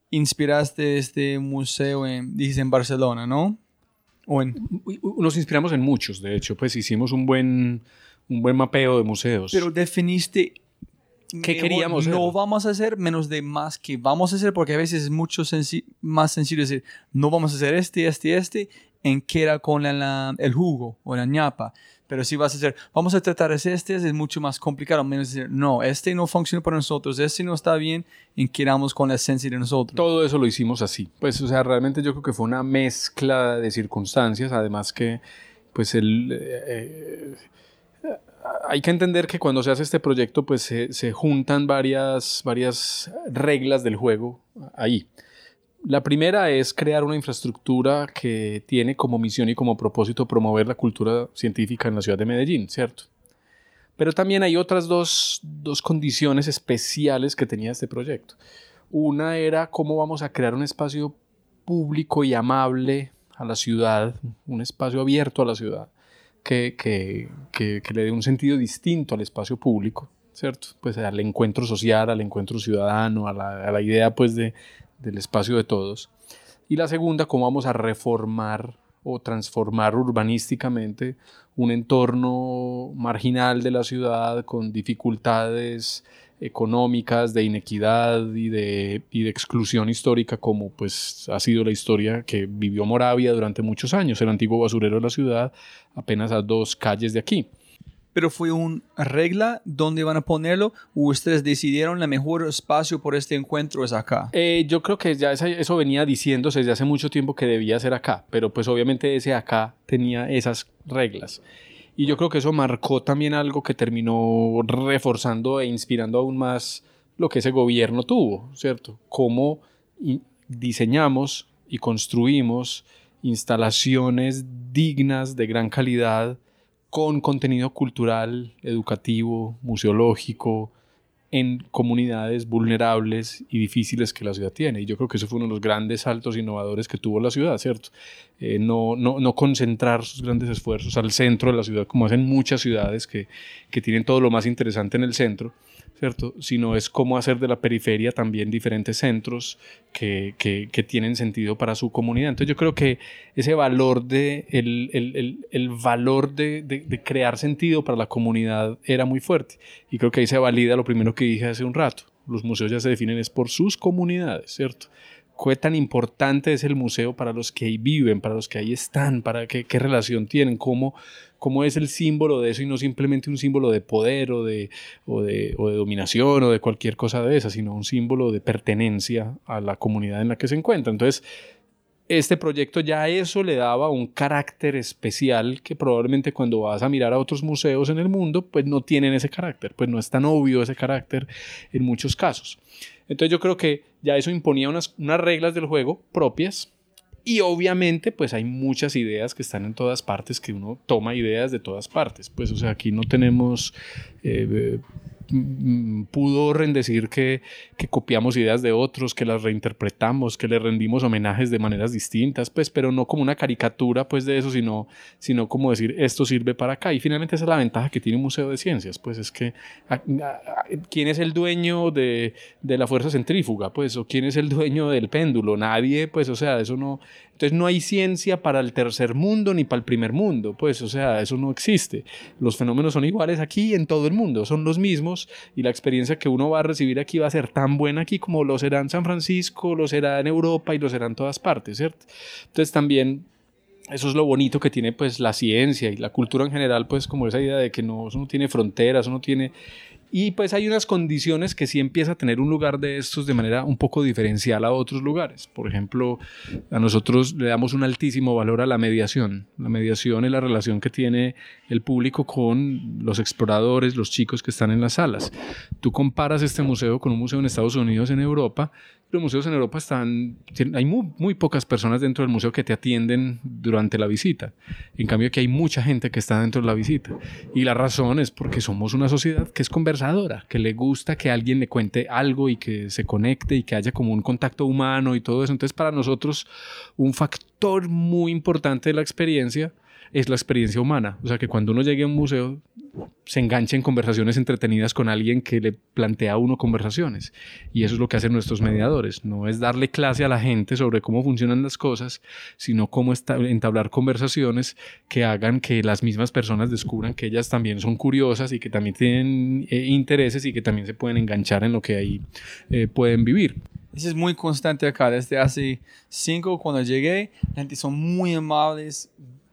Inspiraste este museo en, dices, en Barcelona, ¿no?
O en... Nos inspiramos en muchos, de hecho, pues hicimos un buen, un buen mapeo de museos.
Pero definiste
¿Qué queríamos
No vamos a hacer menos de más que vamos a hacer, porque a veces es mucho más sencillo decir, no vamos a hacer este, este, este, en que era con el jugo o la ñapa. Pero si vas a hacer, vamos a tratar este, es mucho más complicado. Menos decir, no, este no funciona para nosotros, este no está bien, en queramos con la esencia de nosotros.
Todo eso lo hicimos así. Pues, o sea, realmente yo creo que fue una mezcla de circunstancias, además que, pues, el... Eh, hay que entender que cuando se hace este proyecto, pues se, se juntan varias, varias reglas del juego ahí. La primera es crear una infraestructura que tiene como misión y como propósito promover la cultura científica en la ciudad de Medellín, ¿cierto? Pero también hay otras dos, dos condiciones especiales que tenía este proyecto. Una era cómo vamos a crear un espacio público y amable a la ciudad, un espacio abierto a la ciudad, que, que, que, le dé un sentido distinto al espacio público, ¿cierto? Pues al encuentro social, al encuentro ciudadano, a la, a la idea pues de, del espacio de todos. Y la segunda, cómo vamos a reformar o transformar urbanísticamente un entorno marginal de la ciudad con dificultades económicas, de inequidad y de, y de exclusión histórica como pues ha sido la historia que vivió Moravia durante muchos años, el antiguo basurero de la ciudad, apenas a dos calles de aquí
pero fue una regla dónde van a ponerlo ustedes decidieron el mejor espacio por este encuentro es acá?
Eh, yo creo que ya eso venía diciéndose desde hace mucho tiempo que debía ser acá, pero pues obviamente ese acá tenía esas reglas. Y yo creo que eso marcó también algo que terminó reforzando e inspirando aún más lo que ese gobierno tuvo, ¿cierto? Cómo diseñamos y construimos instalaciones dignas de gran calidad con contenido cultural, educativo, museológico, en comunidades vulnerables y difíciles que la ciudad tiene. Y yo creo que eso fue uno de los grandes saltos innovadores que tuvo la ciudad, ¿cierto? Eh, no, no, no, concentrar sus grandes esfuerzos al centro de la ciudad, como hacen muchas ciudades que, que tienen todo lo más interesante en el centro, ¿cierto? Sino es cómo hacer de la periferia también diferentes centros que, que, tienen sentido para su comunidad. Entonces yo creo que ese valor de, el, el, el, valor de, de, crear sentido para la comunidad era muy fuerte. Y creo que ahí se valida lo primero que dije hace un rato. Los museos ya se definen es por sus comunidades, ¿cierto? Qué tan importante es el museo para los que ahí viven, para los que ahí están, para qué, qué relación tienen, cómo, cómo es el símbolo de eso y no simplemente un símbolo de poder o de, o de, o de dominación o de cualquier cosa de esa, sino un símbolo de pertenencia a la comunidad en la que se encuentra. Entonces, este proyecto ya eso le daba un carácter especial que probablemente cuando vas a mirar a otros museos en el mundo, pues no tienen ese carácter, pues no es tan obvio ese carácter en muchos casos. Entonces yo creo que ya eso imponía unas, unas reglas del juego propias y obviamente pues hay muchas ideas que están en todas partes, que uno toma ideas de todas partes. Pues o sea, aquí no tenemos... Eh, pudor en decir que, que, copiamos ideas de otros, que las reinterpretamos, que le rendimos homenajes de maneras distintas, pues, pero no como una caricatura, pues, de eso, sino, sino como decir, esto sirve para acá. Y finalmente esa es la ventaja que tiene un museo de ciencias, pues, es que, ¿quién es el dueño de, de la fuerza centrífuga? Pues, o ¿quién es el dueño del péndulo? Nadie, pues, o sea, eso no, entonces no hay ciencia para el tercer mundo ni para el primer mundo, pues, o sea, eso no existe. Los fenómenos son iguales aquí en todo el mundo, son los mismos y la experiencia que uno va a recibir aquí va a ser tan buena aquí como lo será en San Francisco, lo será en Europa y lo será en todas partes, ¿cierto? Entonces también eso es lo bonito que tiene pues la ciencia y la cultura en general, pues como esa idea de que no, eso no tiene fronteras, eso no tiene y pues hay unas condiciones que sí empieza a tener un lugar de estos de manera un poco diferencial a otros lugares. Por ejemplo, a nosotros le damos un altísimo valor a la mediación. La mediación es la relación que tiene el público con los exploradores, los chicos que están en las salas. Tú comparas este museo con un museo en Estados Unidos, en Europa, los museos en Europa están, hay muy, muy, pocas personas dentro del museo que te atienden durante la visita. En cambio, aquí hay mucha gente que está dentro de la visita. Y la razón es porque somos una sociedad que es conversadora, que le gusta que alguien le cuente algo y que se conecte y que haya como un contacto humano y todo eso. Entonces, para nosotros, un factor muy importante de la experiencia es la experiencia humana. O sea, que cuando uno llegue a un museo, se enganche en conversaciones entretenidas con alguien que le plantea a uno conversaciones. Y eso es lo que hacen nuestros mediadores. No es darle clase a la gente sobre cómo funcionan las cosas, sino cómo entablar conversaciones que hagan que las mismas personas descubran que ellas también son curiosas y que también tienen eh, intereses y que también se pueden enganchar en lo que ahí eh, pueden vivir.
Eso es muy constante acá. Desde hace cinco, cuando llegué, la gente son muy amables,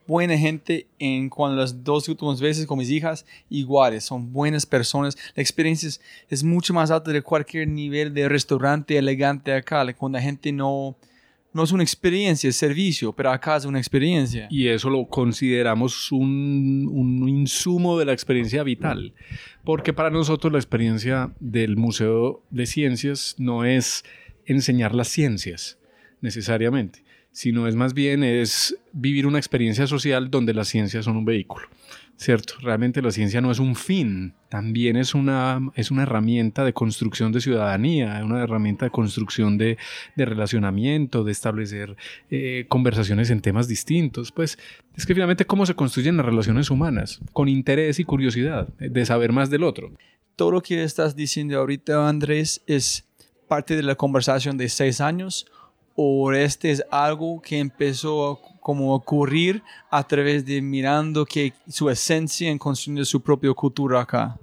buena gente en cuando las dos últimas veces con mis hijas iguales, son buenas personas. La experiencia es, mucho más alta de cualquier nivel de restaurante elegante acá, cuando la gente no, no es una experiencia, es servicio, pero acá es una experiencia.
Y eso lo consideramos un, un insumo de la experiencia vital, porque para nosotros la experiencia del Museo de Ciencias no es enseñar las ciencias necesariamente sino es más bien es vivir una experiencia social donde las ciencias son un vehículo. ¿Cierto? Realmente la ciencia no es un fin, también es una, es una herramienta de construcción de ciudadanía, una herramienta de construcción de, de relacionamiento, de establecer eh, conversaciones en temas distintos. Pues es que finalmente cómo se construyen las relaciones humanas, con interés y curiosidad de saber más del otro.
Todo lo que estás diciendo ahorita, Andrés, es parte de la conversación de seis años este es algo que empezó como a ocurrir a través de mirando que su esencia en construir su propia cultura acá?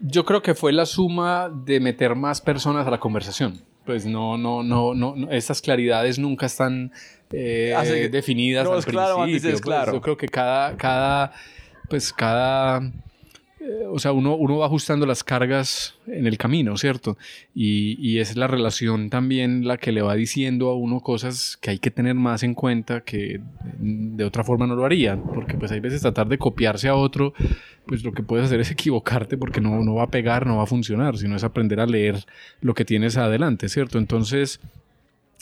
Yo creo que fue la suma de meter más personas a la conversación. Pues no, no, no, no, estas claridades nunca están eh, definidas no, al claro, principio. Es claro. Pues yo creo que cada, cada, pues cada o sea, uno, uno va ajustando las cargas en el camino, ¿cierto? Y, y, es la relación también la que le va diciendo a uno cosas que hay que tener más en cuenta que de otra forma no lo haría, porque pues hay veces tratar de copiarse a otro, pues lo que puedes hacer es equivocarte porque no, no va a pegar, no va a funcionar, sino es aprender a leer lo que tienes adelante, ¿cierto? Entonces,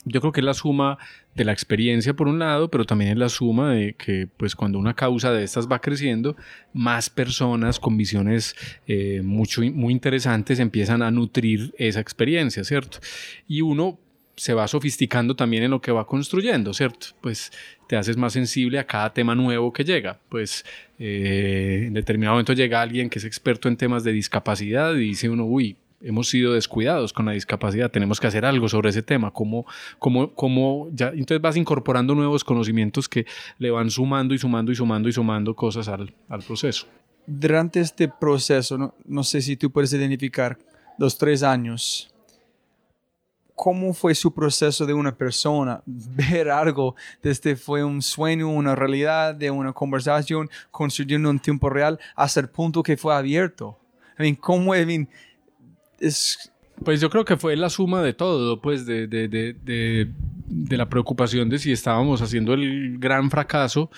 yo creo que es la suma de la experiencia por un lado, pero también es la suma de que pues cuando una causa de estas va creciendo, más personas con visiones eh, mucho, muy interesantes empiezan a nutrir esa experiencia, ¿cierto? Y uno se va sofisticando también en lo que va construyendo, ¿cierto? Pues te haces más sensible a cada tema nuevo que llega. Pues eh, en determinado momento llega alguien que es experto en temas de discapacidad y dice uno, uy, hemos sido descuidados con la discapacidad, tenemos que hacer algo sobre ese tema, cómo, cómo, cómo ya, entonces vas incorporando nuevos conocimientos que le van sumando y sumando y sumando y sumando cosas al, al proceso.
Durante este proceso, no, no sé si tú puedes identificar los tres años, cómo fue su proceso de una persona, ver algo desde fue un sueño, una realidad, de una conversación, construyendo un tiempo real, hasta el punto que fue abierto. I mean, ¿cómo, I mean, es...
Pues yo creo que fue la suma de todo, pues de, de, de, de, la preocupación de si estábamos haciendo el gran fracaso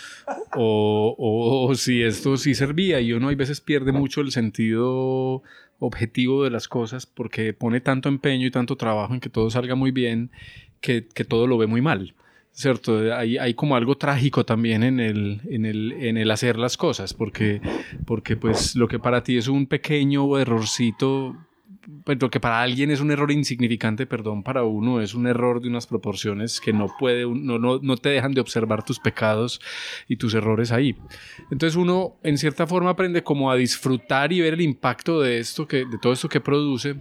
o, o, o si esto sí servía. Y uno a veces pierde mucho el sentido objetivo de las cosas porque pone tanto empeño y tanto trabajo en que todo salga muy bien que, que todo lo ve muy mal. ¿Cierto? Hay, hay como algo trágico también en el, en, el, en el hacer las cosas, porque, porque pues lo que para ti es un pequeño errorcito pues lo que para alguien es un error insignificante, perdón, para uno es un error de unas proporciones que no puede, no, no, no te dejan de observar tus pecados y tus errores ahí. Entonces uno en cierta forma aprende como a disfrutar y ver el impacto de esto, que, de todo esto que produce,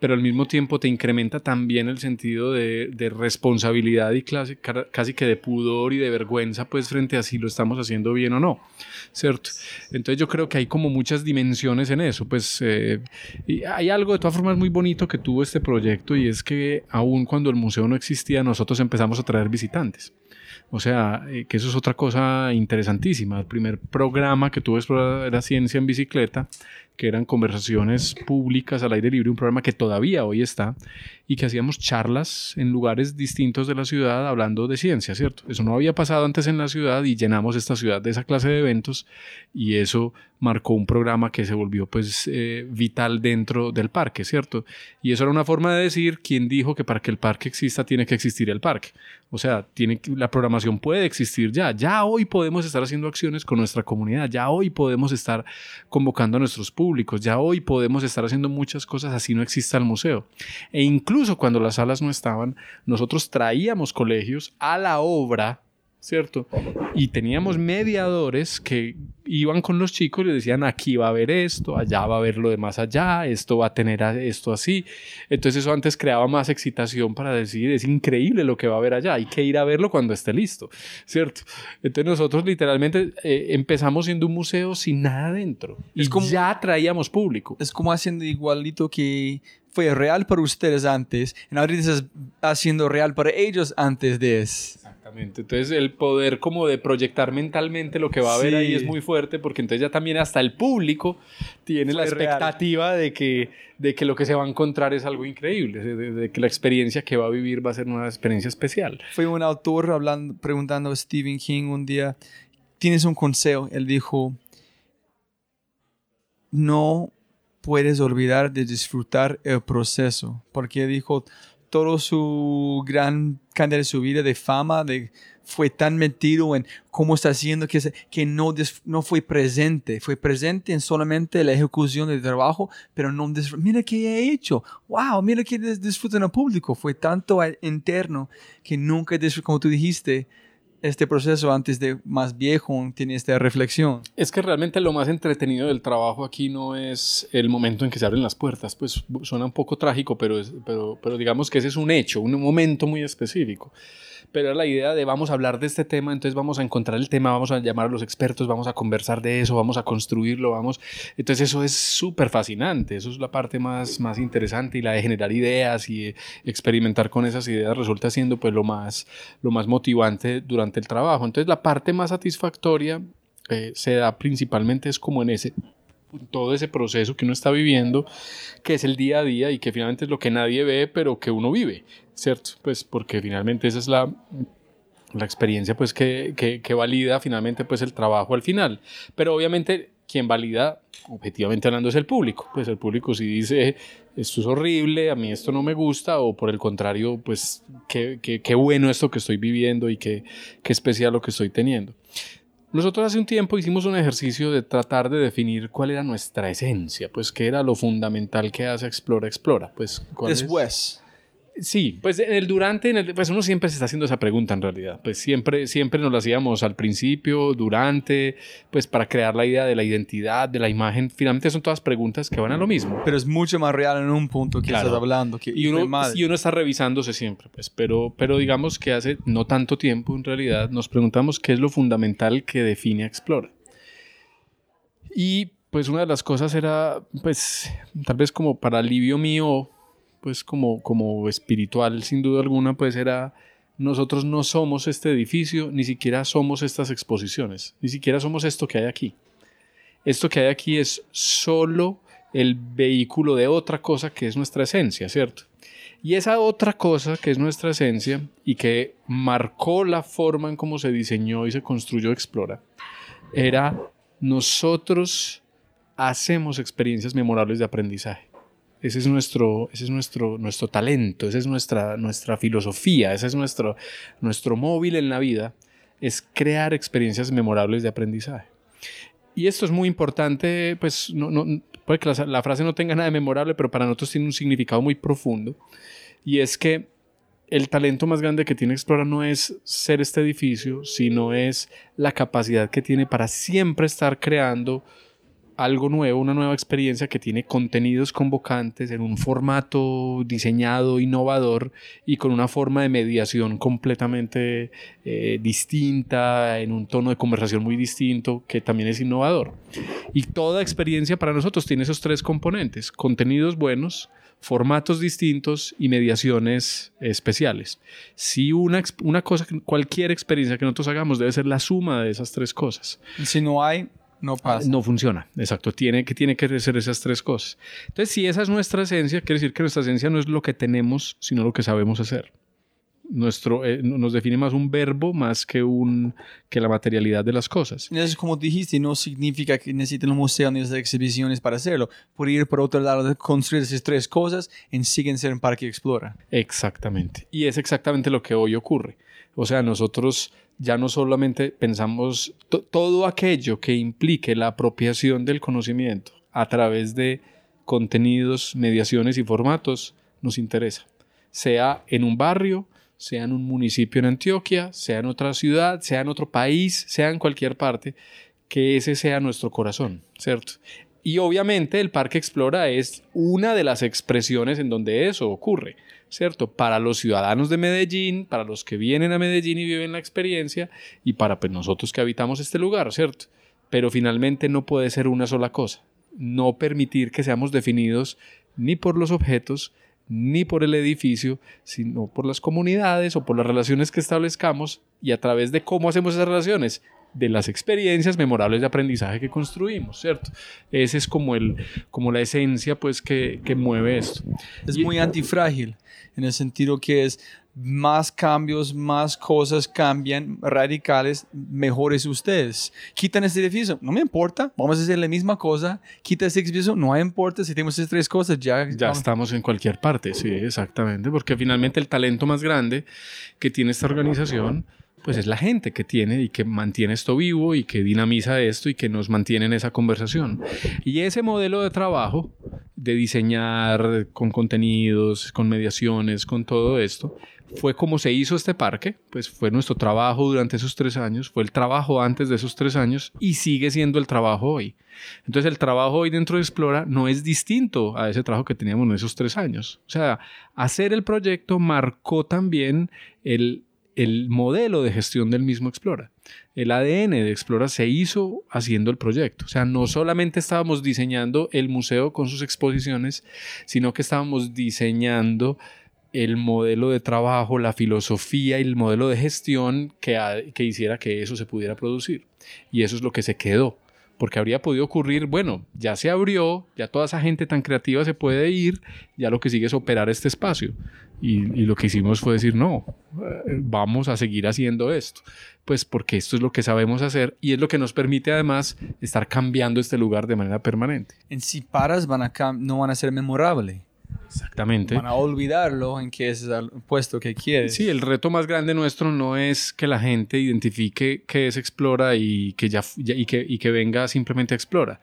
pero al mismo tiempo te incrementa también el sentido de, de responsabilidad y clase, casi que de pudor y de vergüenza, pues frente a si lo estamos haciendo bien o no, ¿cierto? Entonces yo creo que hay como muchas dimensiones en eso, pues eh, y hay algo de todas formas muy bonito que tuvo este proyecto y es que aún cuando el museo no existía, nosotros empezamos a traer visitantes. O sea, eh, que eso es otra cosa interesantísima. El primer programa que tuve era Ciencia en Bicicleta, que eran conversaciones públicas al aire libre, un programa que todavía hoy está, y que hacíamos charlas en lugares distintos de la ciudad hablando de ciencia, ¿cierto? Eso no había pasado antes en la ciudad y llenamos esta ciudad de esa clase de eventos y eso marcó un programa que se volvió pues eh, vital dentro del parque, ¿cierto? Y eso era una forma de decir quién dijo que para que el parque exista tiene que existir el parque. O sea, tiene la programación puede existir ya. Ya hoy podemos estar haciendo acciones con nuestra comunidad. Ya hoy podemos estar convocando a nuestros públicos. Ya hoy podemos estar haciendo muchas cosas así no exista el museo. E incluso cuando las salas no estaban, nosotros traíamos colegios a la obra, ¿cierto? Y teníamos mediadores que iban con los chicos y les decían, aquí va a haber esto, allá va a haber lo de más allá, esto va a tener esto así. Entonces eso antes creaba más excitación para decir, es increíble lo que va a haber allá, hay que ir a verlo cuando esté listo, ¿cierto? Entonces nosotros literalmente eh, empezamos siendo un museo sin nada dentro. Es como, ya traíamos público.
Es como haciendo igualito que fue real para ustedes antes, y ahorita estás haciendo real para ellos antes de eso.
Exactamente. Entonces el poder como de proyectar mentalmente lo que va a haber ahí es muy fuerte porque entonces ya también hasta el público tiene la expectativa de que, de que lo que se va a encontrar es algo increíble, de, de, que la experiencia que va a vivir va a ser una experiencia especial.
Fue un autor hablando, preguntando a Stephen King un día, ¿tienes un consejo? Él dijo, no puedes olvidar de disfrutar el proceso, porque dijo, todo su gran cantidad de su vida de fama, de, fue tan metido en cómo está haciendo que, que no, no fue presente, fue presente en solamente la ejecución del trabajo, pero no mira qué he hecho, wow, mira disfruta en el público, fue tanto interno que nunca, como tú dijiste, este proceso antes de más viejo tiene esta reflexión?
Es que realmente lo más entretenido del trabajo aquí no es el momento en que se abren las puertas, pues suena un poco trágico, pero, pero, pero digamos que ese es un hecho, un momento muy específico pero era la idea de vamos a hablar de este tema, entonces vamos a encontrar el tema, vamos a llamar a los expertos, vamos a conversar de eso, vamos a construirlo, vamos. Entonces eso es súper fascinante, eso es la parte más, más interesante y la de generar ideas y experimentar con esas ideas resulta siendo pues lo más, lo más motivante durante el trabajo. Entonces la parte más satisfactoria eh, se da principalmente es como en ese todo ese proceso que uno está viviendo, que es el día a día y que finalmente es lo que nadie ve, pero que uno vive, ¿cierto? Pues porque finalmente esa es la, la experiencia pues que, que, que valida finalmente pues el trabajo al final. Pero obviamente quien valida, objetivamente hablando, es el público. Pues el público si dice, esto es horrible, a mí esto no me gusta, o por el contrario, pues qué, qué, qué bueno esto que estoy viviendo y qué, qué especial lo que estoy teniendo. Nosotros hace un tiempo hicimos un ejercicio de tratar de definir cuál era nuestra esencia, pues qué era lo fundamental que hace Explora Explora. Pues, ¿cuál es? Sí, pues en el durante, en el- pues uno siempre se está haciendo esa pregunta en realidad. Pues siempre, siempre nos la hacíamos al principio, durante, pues para crear la idea de la identidad, de la imagen. Finalmente son todas preguntas que van a lo mismo.
Pero es mucho más real en un punto que
Claro.
estás hablando. Que
Y uno, y uno está revisándose siempre, pues, pero, pero digamos que hace no tanto tiempo en realidad nos preguntamos qué es lo fundamental que define a Explora. Y pues una de las cosas era, pues, tal vez como para alivio mío, pues como, como espiritual, sin duda alguna, pues era, nosotros no somos este edificio, ni siquiera somos estas exposiciones, ni siquiera somos esto que hay aquí. Esto que hay aquí es solo el vehículo de otra cosa que es nuestra esencia, ¿cierto? Y esa otra cosa que es nuestra esencia y que marcó la forma en cómo se diseñó y se construyó Explora, era nosotros hacemos experiencias memorables de aprendizaje. Ese es nuestro, ese es nuestro, nuestro talento, esa es nuestra, nuestra filosofía, ese es nuestro, nuestro móvil en la vida, es crear experiencias memorables de aprendizaje. Y esto es muy importante, pues no, no, puede que la, frase no tenga nada de memorable, pero para nosotros tiene un significado muy profundo. Y es que el talento más grande que tiene Explora no es ser este edificio, sino es la capacidad que tiene para siempre estar creando algo nuevo, una nueva experiencia que tiene contenidos convocantes en un formato diseñado, innovador y con una forma de mediación completamente eh, distinta, en un tono de conversación muy distinto, que también es innovador. Y toda experiencia para nosotros tiene esos tres componentes, contenidos buenos, formatos distintos y mediaciones especiales. Si una, una cosa, cualquier experiencia que nosotros hagamos debe ser la suma de esas tres cosas.
Si no hay, no pasa.
No funciona, exacto. Tiene que, tiene que ser esas tres cosas. Entonces, si esa es nuestra esencia, quiere decir que nuestra esencia no es lo que tenemos, sino lo que sabemos hacer. Nuestro, eh, nos define más un verbo más que, un, que la materialidad de las cosas.
Eso, como dijiste, no significa que necesiten un museo ni las exhibiciones para hacerlo. Por ir por otro lado construir esas tres cosas en siguen ser un parque explora.
Exactamente. Y es exactamente lo que hoy ocurre. O sea, nosotros ya no solamente pensamos to- todo aquello que implique la apropiación del conocimiento a través de contenidos, mediaciones y formatos, nos interesa. Sea en un barrio, sea en un municipio en Antioquia, sea en otra ciudad, sea en otro país, sea en cualquier parte, que ese sea nuestro corazón, ¿cierto? Y obviamente el Parque Explora es una de las expresiones en donde eso ocurre, ¿cierto? Para los ciudadanos de Medellín, para los que vienen a Medellín y viven la experiencia, y para pues, nosotros que habitamos este lugar, ¿cierto? Pero finalmente no puede ser una sola cosa. No permitir que seamos definidos ni por los objetos, ni por el edificio, sino por las comunidades o por las relaciones que establezcamos y a través de cómo hacemos esas relaciones, de las experiencias memorables de aprendizaje que construimos, ¿cierto? Ese es como, el, como la esencia pues que, que mueve esto.
Es
Y-
muy antifrágil en el sentido que es más cambios, más cosas cambian, radicales, mejores ustedes. Quitan este edificio, no me importa, vamos a hacer la misma cosa. Quita este edificio, no me importa, si tenemos estas tres cosas, ya,
Ya
vamos-
estamos en cualquier parte, sí, exactamente, porque finalmente el talento más grande que tiene esta organización, pues es la gente que tiene y que mantiene esto vivo y que dinamiza esto y que nos mantiene en esa conversación. Y ese modelo de trabajo, de diseñar con contenidos, con mediaciones, con todo esto, fue como se hizo este parque, pues fue nuestro trabajo durante esos tres años, fue el trabajo antes de esos tres años y sigue siendo el trabajo hoy. Entonces el trabajo hoy dentro de Explora no es distinto a ese trabajo que teníamos en esos tres años. O sea, hacer el proyecto marcó también el, el modelo de gestión del mismo Explora. El ADN de Explora se hizo haciendo el proyecto. O sea, no solamente estábamos diseñando el museo con sus exposiciones, sino que estábamos diseñando el modelo de trabajo, la filosofía y el modelo de gestión que, que hiciera que eso se pudiera producir. Y eso es lo que se quedó. Porque habría podido ocurrir, bueno, ya se abrió, ya toda esa gente tan creativa se puede ir, ya lo que sigue es operar este espacio. Y, lo que hicimos fue decir, no, vamos a seguir haciendo esto. Pues porque esto es lo que sabemos hacer y es lo que nos permite además estar cambiando este lugar de manera permanente.
En si paras van a no van a ser memorables.
Exactamente.
Van a olvidarlo en que es el puesto que quieres.
Sí, el reto más grande nuestro no es que la gente identifique qué es Explora y que, ya, y que, y que venga simplemente a Explora.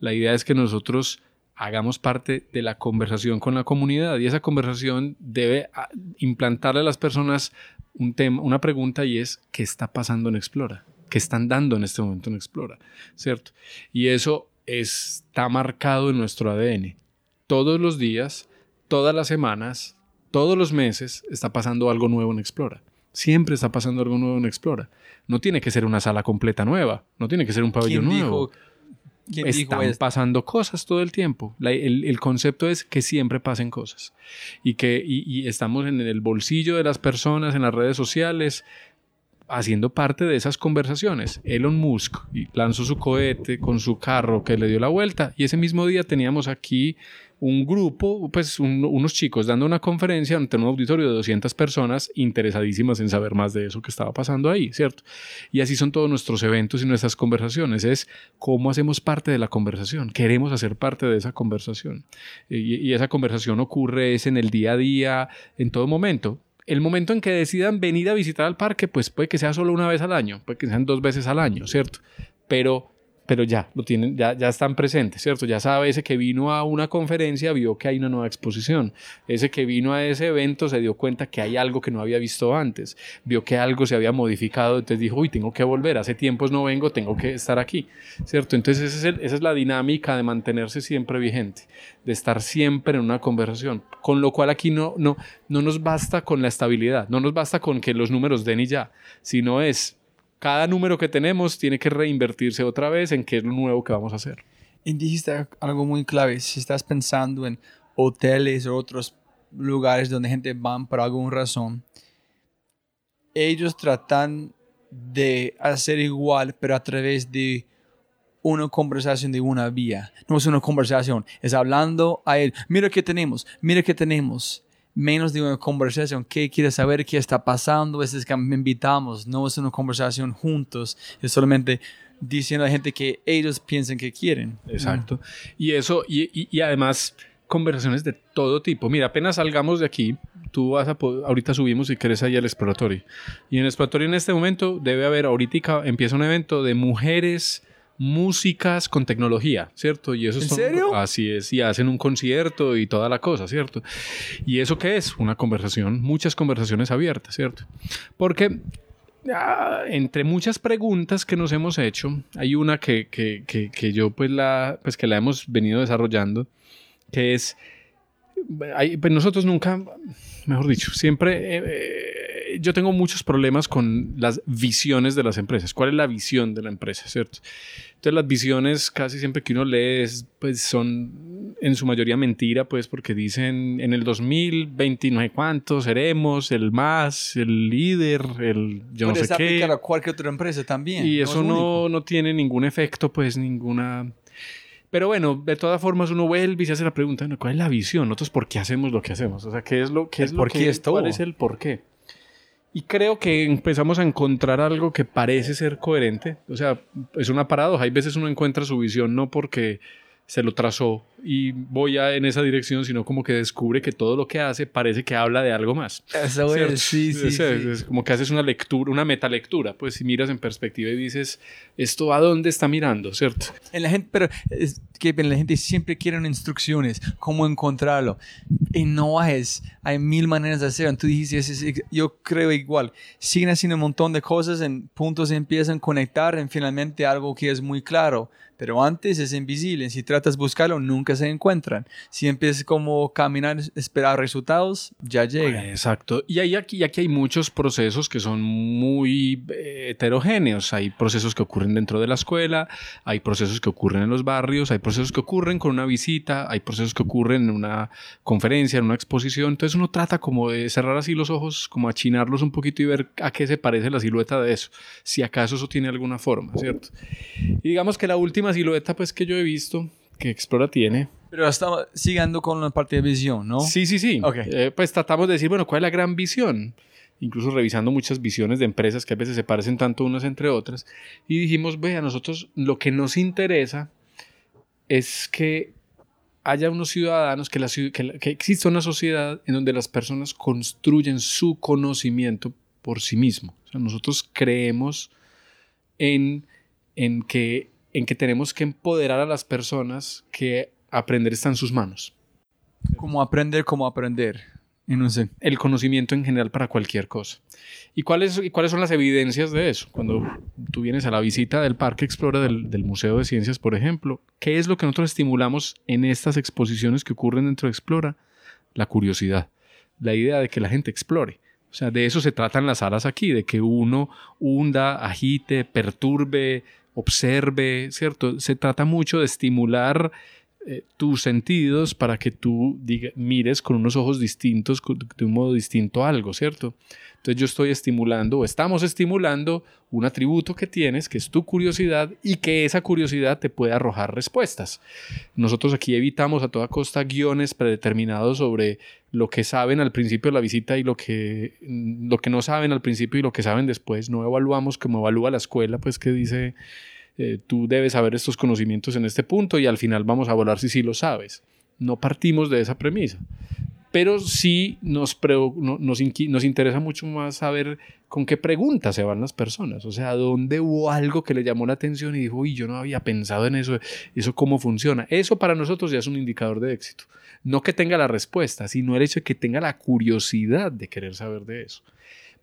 La idea es que nosotros hagamos parte de la conversación con la comunidad y esa conversación debe ah, implantarle a las personas un tema, una pregunta y es ¿qué está pasando en Explora? ¿Qué están dando en este momento en Explora? ¿Cierto? Y eso está marcado en nuestro ADN. Todos los días, todas las semanas, todos los meses está pasando algo nuevo en Explora. Siempre está pasando algo nuevo en Explora. No tiene que ser una sala completa nueva, no tiene que ser un pabellón nuevo están pasando cosas todo el tiempo. el, concepto es que siempre pasen cosas y que y, estamos en el bolsillo de las personas, en las redes sociales, haciendo parte de esas conversaciones. Elon Musk lanzó su cohete con su carro que le dio la vuelta y ese mismo día teníamos aquí un grupo, pues unos chicos dando una conferencia ante un auditorio de 200 personas interesadísimas en saber más de eso que estaba pasando ahí, ¿cierto? Y así son todos nuestros eventos y nuestras conversaciones, es cómo hacemos parte de la conversación, queremos hacer parte de esa conversación. Y, y esa conversación ocurre es en el día a día, en todo momento el momento en que decidan venir a visitar al parque, pues puede que sea solo una vez al año, puede que sean dos veces al año, ¿cierto? Pero pero ya lo tienen, ya, ya están presentes, ¿cierto? Ya sabe ese que vino a una conferencia, vio que hay una nueva exposición. Ese que vino a ese evento se dio cuenta que hay algo que no había visto antes. Vio que algo se había modificado, entonces dijo, uy, tengo que volver, hace tiempos no vengo, tengo que estar aquí, ¿cierto? Entonces esa es, la dinámica de mantenerse siempre vigente, de estar siempre en una conversación. Con lo cual aquí no, no, no nos basta con la estabilidad, no nos basta con que los números den y ya, sino es cada número que tenemos tiene que reinvertirse otra vez en qué es lo nuevo que vamos a hacer.
Y dijiste algo muy clave, si estás pensando en hoteles o otros lugares donde gente van por alguna razón, ellos tratan de hacer igual, pero a través de una conversación de una vía. No es una conversación, es hablando a él. Mira qué tenemos, mira qué tenemos menos de una conversación. ¿Qué quieres saber? ¿Qué está pasando? Es que me invitamos. No es una conversación juntos. Es solamente diciendo a la gente que ellos piensen que quieren.
Exacto. Y eso, y, y, además conversaciones de todo tipo. Mira, apenas salgamos de aquí, tú vas a ahorita subimos si quieres ahí al exploratorio. Y en el exploratorio en este momento debe haber, ahorita empieza un evento de mujeres músicas con tecnología, ¿cierto? Y eso
¿En serio?
Así es, y hacen un concierto y toda la cosa, ¿cierto? ¿Y eso qué es? Una conversación, muchas conversaciones abiertas, ¿cierto? Porque ah, entre muchas preguntas que nos hemos hecho, hay una que, que, que, yo pues la, pues que la hemos venido desarrollando, que es, pues nosotros nunca, mejor dicho, siempre... Eh, eh, yo tengo muchos problemas con las visiones de las empresas. ¿Cuál es la visión de la empresa, cierto? Entonces las visiones casi siempre que uno lee pues son en su mayoría mentira, pues porque dicen en el 2020 no cuánto seremos, el más, el líder, el yo no sé qué.
a cualquier otra empresa también.
Y eso no, no, tiene ningún efecto, pues ninguna... Pero bueno, de todas formas uno vuelve y se hace la pregunta, ¿cuál es la visión? Nosotros, ¿por qué hacemos lo que hacemos? O sea, ¿qué es lo, qué es lo
por
qué
¿Cuál
es el por qué? Y creo que empezamos a encontrar algo que parece ser coherente. O sea, es una paradoja. Hay veces uno encuentra su visión no porque se lo trazó y voy a, en esa dirección, sino como que descubre que todo lo que hace parece que habla de algo más.
Eso es, sí, sí,
sí. Es como que haces una lectura, una metalectura, pues si miras en perspectiva y dices, ¿esto a dónde está mirando, cierto?
En la gente, pero es que la gente siempre quiere instrucciones, cómo encontrarlo. Y no es, hay mil maneras de hacerlo. Tú dices, yo creo igual, siguen haciendo un montón de cosas, en puntos empiezan a conectar en finalmente algo que es muy claro pero antes es invisible. Si tratas de buscarlo, nunca se encuentran. Si empiezas como caminar, esperar resultados, ya llega.
Exacto. Y hay aquí, aquí hay muchos procesos que son muy eh, heterogéneos. Hay procesos que ocurren dentro de la escuela, hay procesos que ocurren en los barrios, hay procesos que ocurren con una visita, hay procesos que ocurren en una conferencia, en una exposición. Entonces uno trata como de cerrar así los ojos, como achinarlos un poquito y ver a qué se parece la silueta de eso. Si acaso eso tiene alguna forma, ¿cierto? Y digamos que la última silueta pues que yo he visto que Explora tiene.
Pero estamos siguiendo con la parte de visión, ¿no?
Sí, sí, sí.
Okay.
Eh, pues tratamos de decir, bueno, ¿cuál es la gran visión? incluso revisando muchas visiones de empresas que a veces se parecen tanto unas entre otras, y dijimos, ve, a nosotros lo que nos interesa es que haya unos ciudadanos, que, la, que, que exista una sociedad en donde las personas construyen su conocimiento por sí mismo. O sea, nosotros creemos en, en, que, en que tenemos que empoderar a las personas que aprender está en sus manos.
¿Cómo aprender? ¿Cómo aprender? Y no sé.
El conocimiento en general para cualquier cosa. ¿Y cuáles, ¿Y cuáles son las evidencias de eso? Cuando tú vienes a la visita del Parque Explora del, del, Museo de Ciencias, por ejemplo, ¿qué es lo que nosotros estimulamos en estas exposiciones que ocurren dentro de Explora? La curiosidad, la idea de que la gente explore. O sea, de eso se tratan las salas aquí, de que uno hunda, agite, perturbe, observe, ¿cierto? Se trata mucho de estimular eh, tus sentidos para que tú mires con unos ojos distintos, de un modo distinto algo, ¿cierto? Entonces yo estoy estimulando o estamos estimulando un atributo que tienes, que es tu curiosidad, y que esa curiosidad te puede arrojar respuestas. Nosotros aquí evitamos a toda costa guiones predeterminados sobre lo que saben al principio de la visita y lo que, lo que no saben al principio y lo que saben después. No evaluamos como evalúa la escuela, pues que dice eh, tú debes saber estos conocimientos en este punto y al final vamos a evaluar si sí lo sabes. No partimos de esa premisa. Pero sí nos interesa mucho más saber con qué preguntas se van las personas. O sea, dónde hubo algo que le llamó la atención y dijo, uy, yo no había pensado en eso, eso cómo funciona. Eso para nosotros ya es un indicador de éxito. No que tenga la respuesta, sino el hecho de que tenga la curiosidad de querer saber de eso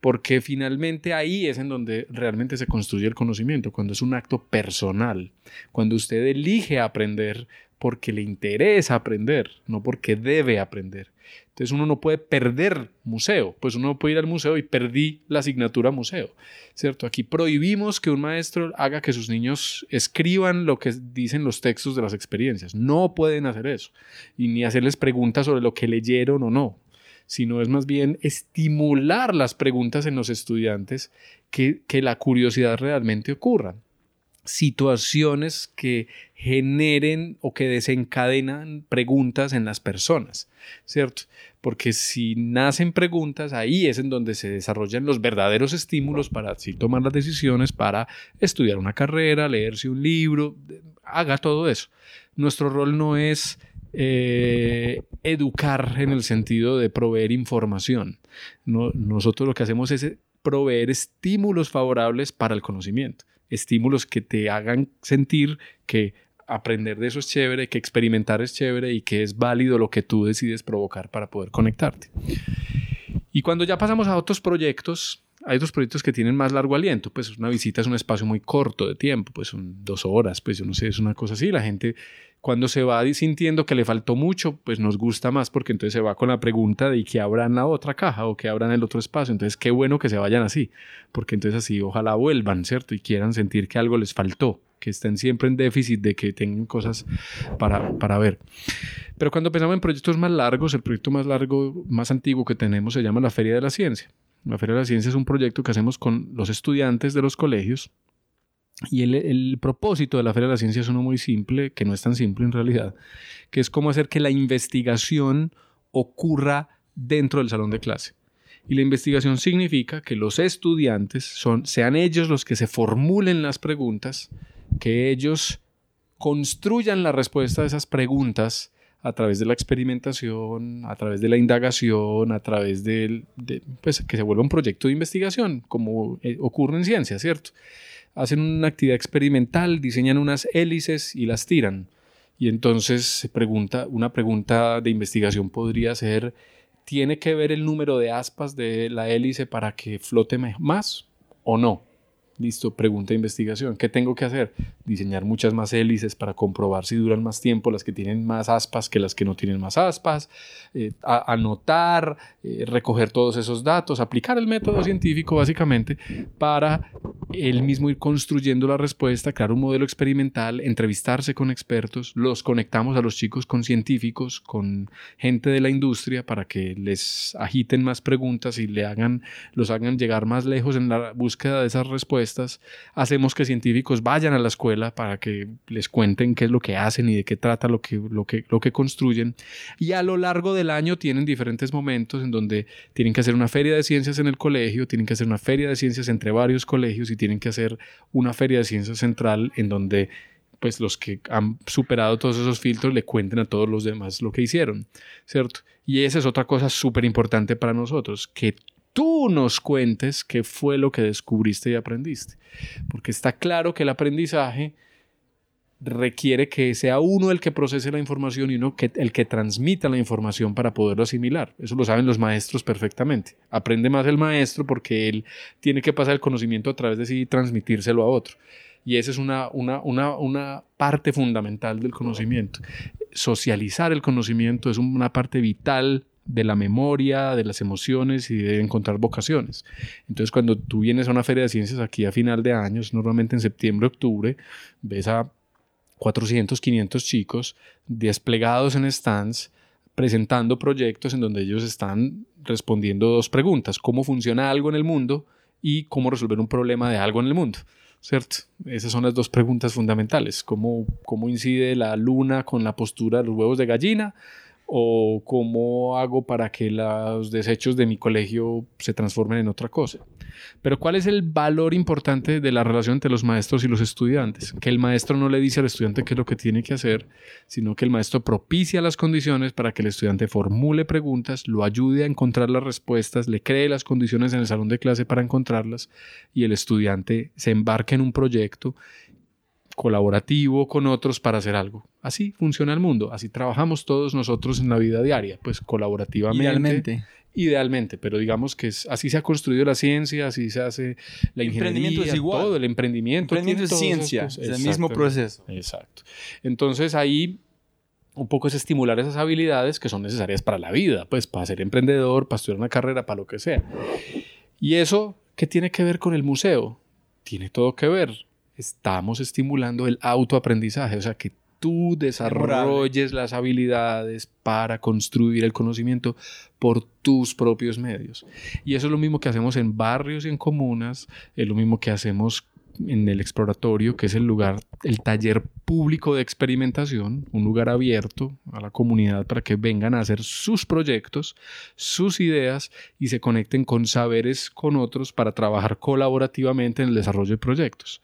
porque finalmente ahí es en donde realmente se construye el conocimiento, cuando es un acto personal, cuando usted elige aprender porque le interesa aprender, no porque debe aprender. Entonces uno no puede perder museo, pues uno puede ir al museo y perdí la asignatura museo, ¿cierto? Aquí prohibimos que un maestro haga que sus niños escriban lo que dicen los textos de las experiencias. No pueden hacer eso. Y ni hacerles preguntas sobre lo que leyeron o no sino es más bien estimular las preguntas en los estudiantes que, que la curiosidad realmente ocurra. Situaciones que generen o que desencadenan preguntas en las personas, ¿cierto? Porque si nacen preguntas, ahí es en donde se desarrollan los verdaderos estímulos para así tomar las decisiones, para estudiar una carrera, leerse un libro, haga todo eso. Nuestro rol no es eh, educar en el sentido de proveer información. nosotros lo que hacemos es proveer estímulos favorables para el conocimiento, estímulos que te hagan sentir que aprender de eso es chévere, que experimentar es chévere y que es válido lo que tú decides provocar para poder conectarte. Y cuando ya pasamos a otros proyectos, hay otros proyectos que tienen más largo aliento, pues una visita es un espacio muy corto de tiempo, pues son dos horas, pues yo no sé, es una cosa así, la gente cuando se va sintiendo que le faltó mucho, pues nos gusta más porque entonces se va con la pregunta de qué habrá en la otra caja o qué habrá en el otro espacio. Entonces, qué bueno que se vayan así, porque entonces así ojalá vuelvan, ¿cierto? Y quieran sentir que algo les faltó, que estén siempre en déficit de que tengan cosas para, para ver. Pero cuando pensamos en proyectos más largos, el proyecto más largo, más antiguo que tenemos se llama la Feria de la Ciencia. La Feria de la Ciencia es un proyecto que hacemos con los estudiantes de los colegios y el, propósito de la Feria de la Ciencia es uno muy simple, que no es tan simple en realidad, que es cómo hacer que la investigación ocurra dentro del salón de clase. Y la investigación significa que los estudiantes son, sean ellos los que se formulen las preguntas, que ellos construyan la respuesta a esas preguntas a través de la experimentación, a través de la indagación, a través de, pues, que se vuelva un proyecto de investigación, como eh, ocurre en ciencia, ¿cierto? hacen una actividad experimental, diseñan unas hélices y las tiran. Y entonces se pregunta, una pregunta de investigación podría ser, ¿tiene que ver el número de aspas de la hélice para que flote más o no? Listo, pregunta de investigación. ¿Qué tengo que hacer? Diseñar muchas más hélices para comprobar si duran más tiempo las que tienen más aspas que las que no tienen más aspas, eh, anotar, eh, recoger todos esos datos, aplicar el método científico básicamente para él mismo ir construyendo la respuesta, crear un modelo experimental, entrevistarse con expertos, los conectamos a los chicos con científicos, con gente de la industria para que les agiten más preguntas y le hagan, los hagan llegar más lejos en la búsqueda de esas respuestas. Hacemos que científicos vayan a la escuela para que les cuenten qué es lo que hacen y de qué trata lo que, lo que, lo que construyen. Y a lo largo del año tienen diferentes momentos en donde tienen que hacer una feria de ciencias en el colegio, tienen que hacer una feria de ciencias entre varios colegios y tienen que hacer una feria de ciencias central en donde pues los que han superado todos esos filtros le cuenten a todos los demás lo que hicieron, ¿cierto? Y esa es otra cosa súper importante para nosotros, que tú nos cuentes qué fue lo que descubriste y aprendiste, porque está claro que el aprendizaje requiere que sea uno el que procese la información y uno que, el que transmita la información para poderlo asimilar. Eso lo saben los maestros perfectamente. Aprende más el maestro porque él tiene que pasar el conocimiento a través de sí y transmitírselo a otro. Y esa es una, una, una, una parte fundamental del conocimiento. Socializar el conocimiento es una parte vital de la memoria, de las emociones y de encontrar vocaciones. Entonces, cuando tú vienes a una feria de ciencias aquí a final de años, normalmente en septiembre, octubre, ves a 400, 500 chicos desplegados en stands presentando proyectos en donde ellos están respondiendo dos preguntas, cómo funciona algo en el mundo y cómo resolver un problema de algo en el mundo. ¿Cierto? Esas son las dos preguntas fundamentales. ¿Cómo, cómo incide la luna con la postura de los huevos de gallina? O cómo hago para que los desechos de mi colegio se transformen en otra cosa. Pero ¿cuál es el valor importante de la relación entre los maestros y los estudiantes? Que el maestro no le dice al estudiante qué es lo que tiene que hacer, sino que el maestro propicia las condiciones para que el estudiante formule preguntas, lo ayude a encontrar las respuestas, le cree las condiciones en el salón de clase para encontrarlas y el estudiante se embarque en un proyecto colaborativo con otros para hacer algo. Así funciona el mundo, así trabajamos todos nosotros en la vida diaria, pues colaborativamente.
Idealmente.
Idealmente, pero digamos que es, así se ha construido la ciencia, así se hace la ingeniería,
es igual.
todo el emprendimiento.
Emprendimiento es ciencia, es el mismo proceso.
Exacto. Entonces ahí un poco es estimular esas habilidades que son necesarias para la vida, pues para ser emprendedor, para estudiar una carrera, para lo que sea. Y eso, ¿qué tiene que ver con el museo? Tiene todo que ver estamos estimulando el autoaprendizaje, o sea, que tú desarrolles las habilidades para construir el conocimiento por tus propios medios. Y eso es lo mismo que hacemos en barrios y en comunas, es lo mismo que hacemos en el exploratorio, que es el lugar, el taller público de experimentación, un lugar abierto a la comunidad para que vengan a hacer sus proyectos, sus ideas y se conecten con saberes con otros para trabajar colaborativamente en el desarrollo de proyectos.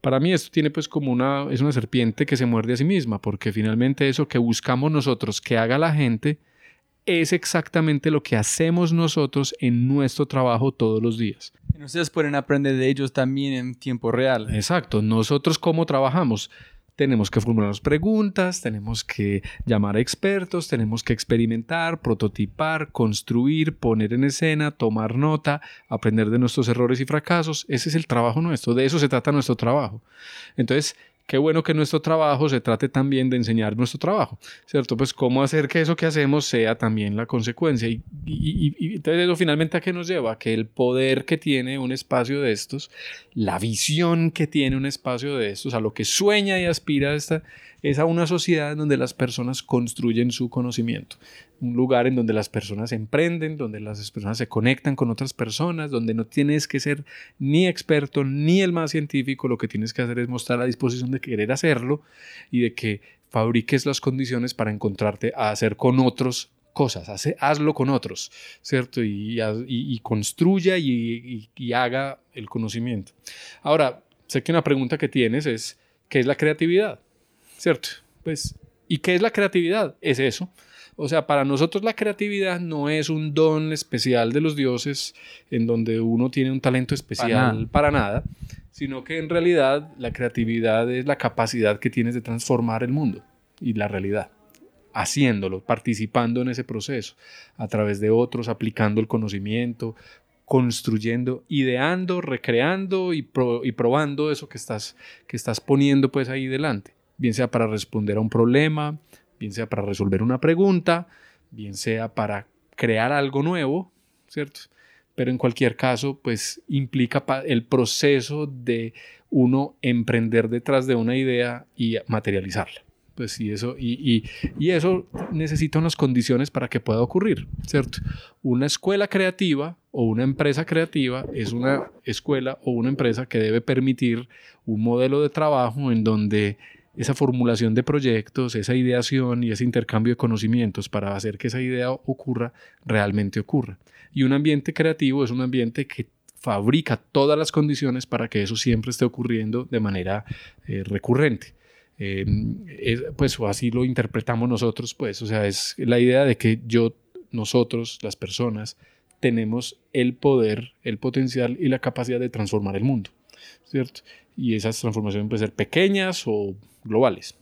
Para mí esto tiene pues como una, es una serpiente que se muerde a sí misma, porque finalmente eso que buscamos nosotros que haga la gente es exactamente lo que hacemos nosotros en nuestro trabajo todos los días.
Y ustedes pueden aprender de ellos también en tiempo real.
Exacto, nosotros cómo trabajamos tenemos que formular preguntas, tenemos que llamar a expertos, tenemos que experimentar, prototipar, construir, poner en escena, tomar nota, aprender de nuestros errores y fracasos. Ese es el trabajo nuestro, de eso se trata nuestro trabajo. Entonces, qué bueno que nuestro trabajo se trate también de enseñar nuestro trabajo, ¿cierto? Pues cómo hacer que eso que hacemos sea también la consecuencia. Y, entonces eso finalmente a qué nos lleva? Que el poder que tiene un espacio de estos, la visión que tiene un espacio de estos, a lo que sueña y aspira esta, es a una sociedad donde las personas construyen su conocimiento. Un lugar en donde las personas emprenden, donde las personas se conectan con otras personas, donde no tienes que ser ni experto ni el más científico, lo que tienes que hacer es mostrar la disposición de querer hacerlo y de que fabriques las condiciones para encontrarte a hacer con otros cosas, hazlo con otros, ¿cierto? Y, y, construya y, y, haga el conocimiento. Ahora, sé que una pregunta que tienes es, ¿qué es la creatividad? ¿cierto? Pues, ¿y qué es la creatividad? Es eso. O sea, para nosotros la creatividad no es un don especial de los dioses en donde uno tiene un talento especial para nada, sino que en realidad la creatividad es la capacidad que tienes de transformar el mundo y la realidad, haciéndolo, participando en ese proceso, a través de otros, aplicando el conocimiento, construyendo, ideando, recreando y, y probando eso que estás, que estás poniendo pues ahí delante bien sea para responder a un problema, bien sea para resolver una pregunta, bien sea para crear algo nuevo, ¿cierto? pero en cualquier caso, pues implica el proceso de uno emprender detrás de una idea y materializarla. Pues y eso, y, y, eso necesita unas condiciones para que pueda ocurrir, ¿cierto? Una escuela creativa o una empresa creativa es una escuela o una empresa que debe permitir un modelo de trabajo en donde esa formulación de proyectos, esa ideación y ese intercambio de conocimientos para hacer que esa idea ocurra, realmente ocurra. Y un ambiente creativo es un ambiente que fabrica todas las condiciones para que eso siempre esté ocurriendo de manera eh, recurrente. Em, pues así lo interpretamos nosotros, pues, o sea, es la idea de que yo, nosotros, las personas, tenemos el poder, el potencial y la capacidad de transformar el mundo, ¿cierto? Y esas transformaciones pueden ser pequeñas o globales.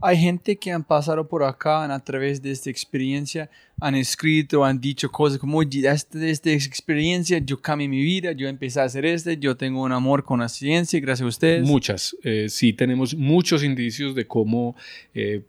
Hay gente que han pasado por acá a través de esta experiencia, han escrito, han dicho cosas como, desde esta experiencia yo cambié mi vida, yo empecé a hacer esto, yo tengo un amor con la ciencia gracias a ustedes.
Muchas, eh, sí tenemos muchos indicios de cómo eh,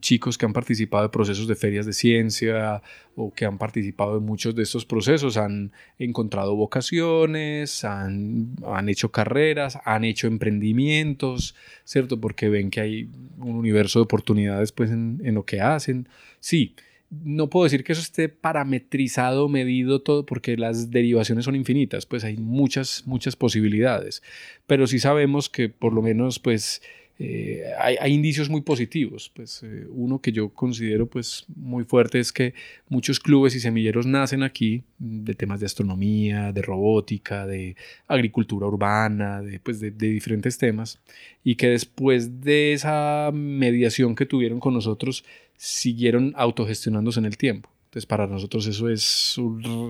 chicos que han participado de procesos de ferias de ciencia o que han participado en muchos de estos procesos han encontrado vocaciones, han, han hecho carreras, han hecho emprendimientos, ¿cierto? Porque ven que hay un universo de oportunidades pues en, en lo que hacen. Sí, no puedo decir que eso esté parametrizado, medido todo, porque las derivaciones son infinitas, pues hay muchas, muchas posibilidades, pero sí sabemos que por lo menos, pues, eh, hay, indicios muy positivos. Pues, eh, uno que yo considero pues, muy fuerte es que muchos clubes y semilleros nacen aquí de temas de astronomía, de robótica, de agricultura urbana, de, pues, de diferentes temas, y que después de esa mediación que tuvieron con nosotros, siguieron autogestionándose en el tiempo. Entonces, para nosotros eso es,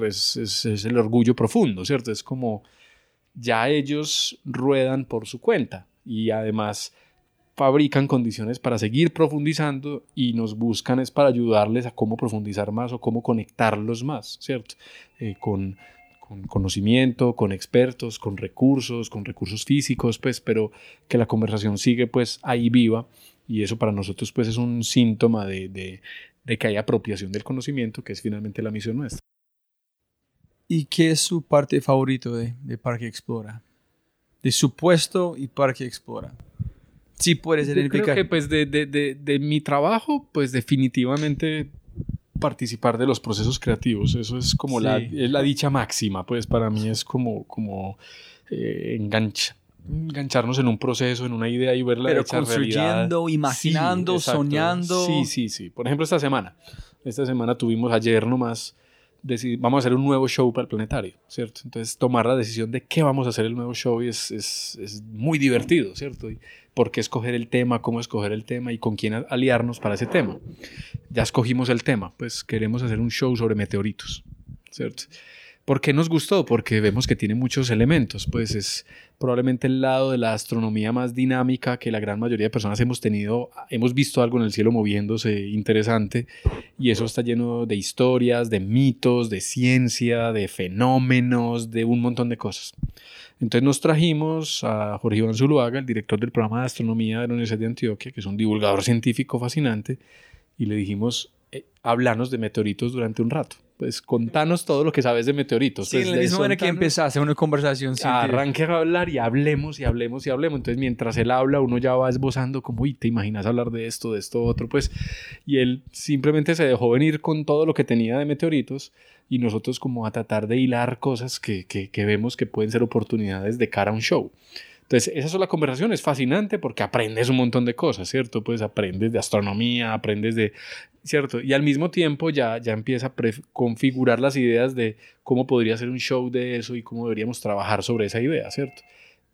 es, el orgullo profundo, ¿cierto? Es como ya ellos ruedan por su cuenta y además fabrican condiciones para seguir profundizando y nos buscan es para ayudarles a cómo profundizar más o cómo conectarlos más, ¿cierto? Eh, con, con conocimiento, con expertos, con recursos, con recursos físicos, pues, pero que la conversación sigue pues ahí viva y eso para nosotros pues es un síntoma de, de, que hay apropiación del conocimiento, que es finalmente la misión nuestra.
¿Y qué es su parte favorito de, de Parque Explora? De su puesto y Parque Explora. Sí puede ser
Yo creo que pues de, de, de, mi trabajo, pues definitivamente participar de los procesos creativos. Eso es como la, es la dicha máxima, pues para mí es como, como eh, engancha engancharnos en un proceso, en una idea y verla
Pero construyendo, imaginando, soñando.
Sí, sí, sí. Por ejemplo, esta semana. Esta semana tuvimos ayer nomás, vamos a hacer un nuevo show para el planetario, ¿cierto? Entonces, tomar la decisión de qué vamos a hacer el nuevo show es, es, es muy divertido, ¿cierto? Y por qué escoger el tema, cómo escoger el tema y con quién aliarnos para ese tema. Ya escogimos el tema, pues queremos hacer un show sobre meteoritos, ¿cierto? ¿Por qué nos gustó? Porque vemos que tiene muchos elementos, pues es probablemente el lado de la astronomía más dinámica que la gran mayoría de personas hemos tenido, hemos visto algo en el cielo moviéndose interesante y eso está lleno de historias, de mitos, de ciencia, de fenómenos, de un montón de cosas. Entonces nos trajimos a Jorge Iván Zuluaga, el director del programa de astronomía de la Universidad de Antioquia, que es un divulgador científico fascinante, y le dijimos, eh, de meteoritos durante un rato pues contanos todo lo que sabes de meteoritos.
Sí,
pues,
en la misma manera que empezaste una conversación.
arranque a hablar y hablemos y hablemos y hablemos. Entonces, mientras él habla, uno ya va esbozando como, uy, te imaginas hablar de esto, de esto, otro, pues. Y él simplemente se dejó venir con todo lo que tenía de meteoritos y nosotros como a tratar de hilar cosas que, que, que vemos que pueden ser oportunidades de cara a un show. Entonces, esa sola conversación es fascinante porque aprendes un montón de cosas, ¿cierto? Pues aprendes de astronomía, aprendes de, ¿cierto? Y al mismo tiempo ya, ya empieza a configurar las ideas de cómo podría ser un show de eso y cómo deberíamos trabajar sobre esa idea, ¿cierto?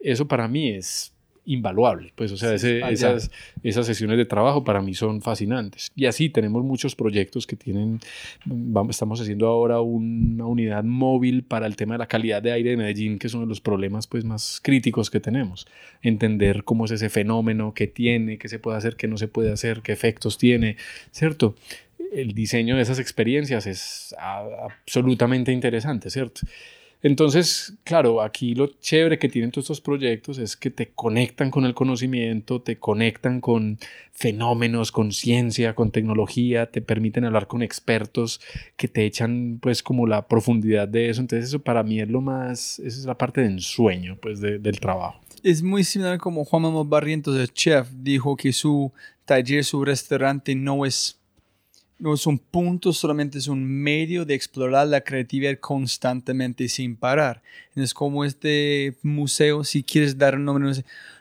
Eso para mí es invaluable. Pues, o sea, esas, esas sesiones de trabajo para mí son fascinantes. Y así tenemos muchos proyectos que tienen, vamos, estamos haciendo ahora una unidad móvil para el tema de la calidad de aire de Medellín, que es uno de los problemas pues, más críticos que tenemos. Entender cómo es ese fenómeno, qué tiene, qué se puede hacer, qué no se puede hacer, qué efectos tiene, ¿cierto? El diseño de esas experiencias es absolutamente interesante, ¿cierto? Entonces, claro, aquí lo chévere que tienen todos estos proyectos es que te conectan con el conocimiento, te conectan con fenómenos, con ciencia, con tecnología, te permiten hablar con expertos que te echan pues como la profundidad de eso. Entonces eso para mí es lo más, esa es la parte de ensueño pues del trabajo.
Es muy similar como Juan Manuel Barrientos, el chef, dijo que su taller, su restaurante no es no es un punto, solamente es un medio de explorar la creatividad constantemente sin parar. Es como este museo, si quieres dar un nombre, no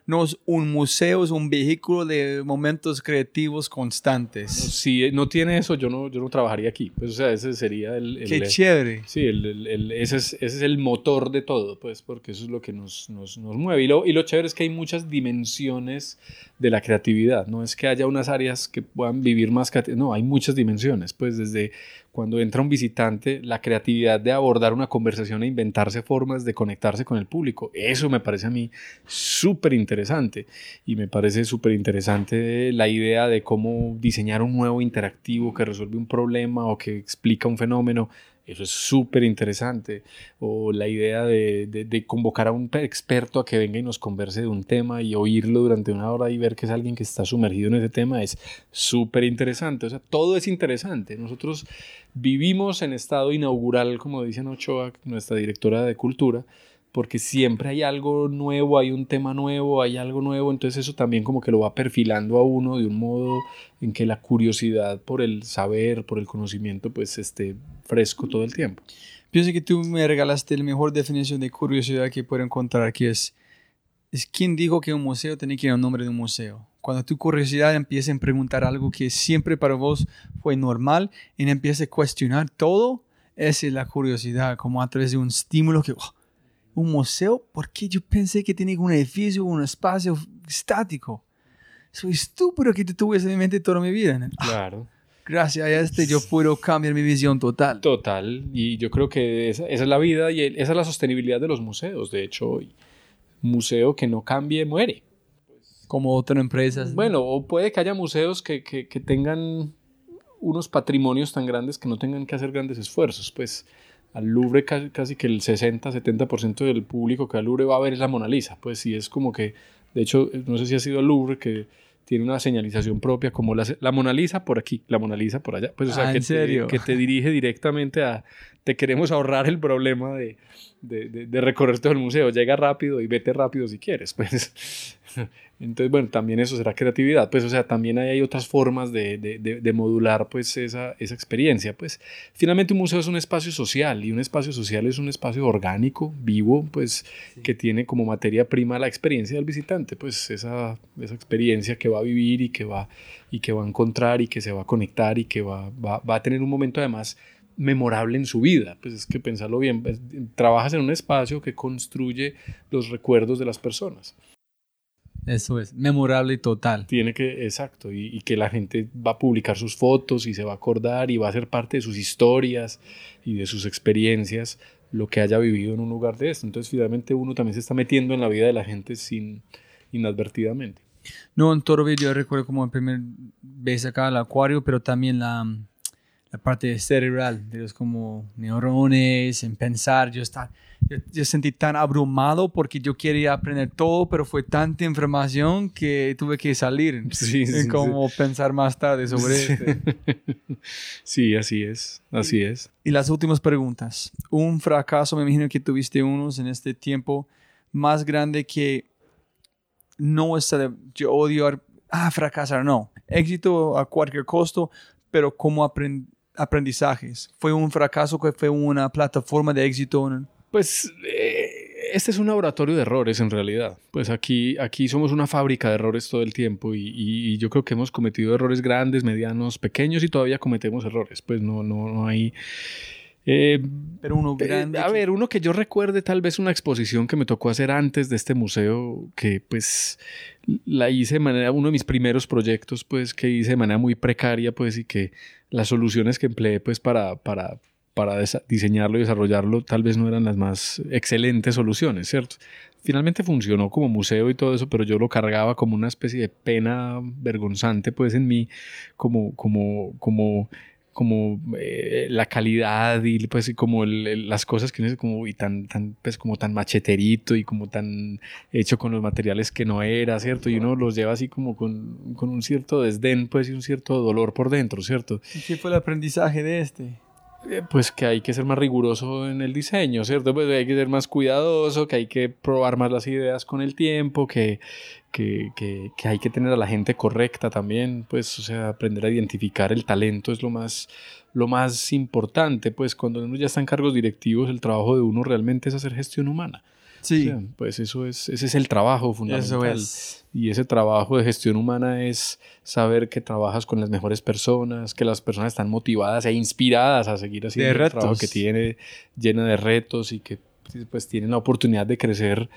es un museo, es un vehículo de momentos creativos constantes.
Si no tiene eso, yo no, yo no trabajaría aquí. Pues, o sea, ese sería el...
Qué chévere.
Sí, el, el, ese, es, ese, es, el motor de todo, pues, porque eso es lo que nos, nos, nos mueve. Y lo, y lo chévere es que hay muchas dimensiones de la creatividad. No es que haya unas áreas que puedan vivir más... No, hay muchas dimensiones, pues, desde cuando entra un visitante, la creatividad de abordar una conversación e inventarse formas de conectarse con el público. Eso me parece a mí súper interesante y me parece súper interesante la idea de cómo diseñar un nuevo interactivo que resuelve un problema o que explica un fenómeno eso es súper interesante. O la idea de, convocar a un experto a que venga y nos converse de un tema y oírlo durante una hora y ver que es alguien que está sumergido en ese tema es súper interesante. O sea, todo es interesante. Nosotros vivimos en estado inaugural, como dice Ochoa, nuestra directora de cultura, porque siempre hay algo nuevo, hay un tema nuevo, hay algo nuevo, entonces eso también como que lo va perfilando a uno de un modo en que la curiosidad por el saber, por el conocimiento, pues esté fresco todo el tiempo.
Pienso que tú me regalaste la mejor definición de curiosidad que puedo encontrar, que es, es quién dijo que un museo tiene que ir el nombre de un museo. Cuando tu curiosidad empieza a preguntar algo que siempre para vos fue normal y empieza a cuestionar todo, esa es la curiosidad, como a través de un estímulo que... Oh, un museo porque yo pensé que tenía un edificio, un espacio estático. Soy estúpido que te tuve en mi mente toda mi vida.
Claro.
gracias a este yo puedo cambiar mi visión total.
Total. Y yo creo que esa, es la vida y esa es la sostenibilidad de los museos. De hecho, un museo que no cambie muere.
Como otras empresas.
Bueno, o puede que haya museos que, que, que tengan unos patrimonios tan grandes que no tengan que hacer grandes esfuerzos. Pues al Louvre casi, que el 60-70% del público que al Louvre va a ver es la Mona Lisa. Pues sí, es como que, de hecho, no sé si ha sido al Louvre que tiene una señalización propia como la, la Mona Lisa por aquí, la Mona Lisa por allá. Pues o sea,
ah,
que,
Te,
que te dirige directamente a, te queremos ahorrar el problema de, de, de, recorrer todo el museo. Llega rápido y vete rápido si quieres. Pues entonces, bueno, también eso será creatividad, pues, o sea, también hay, otras formas de, de, de, modular, pues, esa, esa, experiencia, pues, finalmente un museo es un espacio social y un espacio social es un espacio orgánico, vivo, pues, que tiene como materia prima la experiencia del visitante, pues, esa, esa experiencia que va a vivir y que va, y que va a encontrar y que se va a conectar y que va, va, va a tener un momento además memorable en su vida. Pues es que pensarlo bien, pues, trabajas en un espacio que construye los recuerdos de las personas.
Eso es, memorable y total.
Tiene que, exacto, y, que la gente va a publicar sus fotos y se va a acordar y va a ser parte de sus historias y de sus experiencias lo que haya vivido en un lugar de esto. Entonces, finalmente, uno también se está metiendo en la vida de la gente sin inadvertidamente.
No, en Toro yo recuerdo como el primer vez acá al acuario, pero también la, la parte cerebral, de los como neurones, en pensar, yo estaba yo, sentí tan abrumado porque yo quería aprender todo, pero fue tanta información que tuve que salir
sí,
en cómo pensar más tarde sobre
sí. sí, así es, así es.
Y las últimas preguntas. Un fracaso, me imagino que tuviste unos en este tiempo más grande que no es yo odio ah, fracasar, no. Éxito a cualquier costo, pero como aprendizajes. ¿Fue un fracaso que fue una plataforma de éxito?
Pues eh, este es un laboratorio de errores en realidad. Pues aquí, aquí somos una fábrica de errores todo el tiempo y, yo creo que hemos cometido errores grandes, medianos, pequeños y todavía cometemos errores. Pues no, no, no hay...
Eh, Pero uno eh, grande.
a ver, uno que yo recuerde tal vez una exposición que me tocó hacer antes de este museo, que pues la hice de manera, uno de mis primeros proyectos, pues que hice de manera muy precaria, pues y que las soluciones que empleé pues para, para, para diseñarlo y desarrollarlo tal vez no eran las más excelentes soluciones, ¿cierto? Finalmente funcionó como museo y todo eso, pero yo lo cargaba como una especie de pena vergonzante pues en mí, como, como, como como eh, la calidad y pues como el- las cosas que uno dice como y tan tan pues como tan macheterito y como tan hecho con los materiales que no era cierto y uno los lleva así como con, con un cierto desdén pues y un cierto dolor por dentro cierto
¿Y qué fue el aprendizaje de este?
Eh, pues que hay que ser más riguroso en el diseño, ¿cierto? Pues hay que ser más cuidadoso, que hay que probar más las ideas con el tiempo, que, que, que, hay que tener a la gente correcta también, pues, o sea, aprender a identificar el talento es lo más, lo más importante, pues cuando uno ya está en cargos directivos, el trabajo de uno realmente es hacer gestión humana.
Sí,
O sea, pues eso es, ese es el trabajo fundamental.
eso es.
Y ese trabajo de gestión humana es saber que trabajas con las mejores personas, que las personas están motivadas e inspiradas a seguir haciendo el trabajo que tiene, llena de retos y que pues tienen la oportunidad de crecer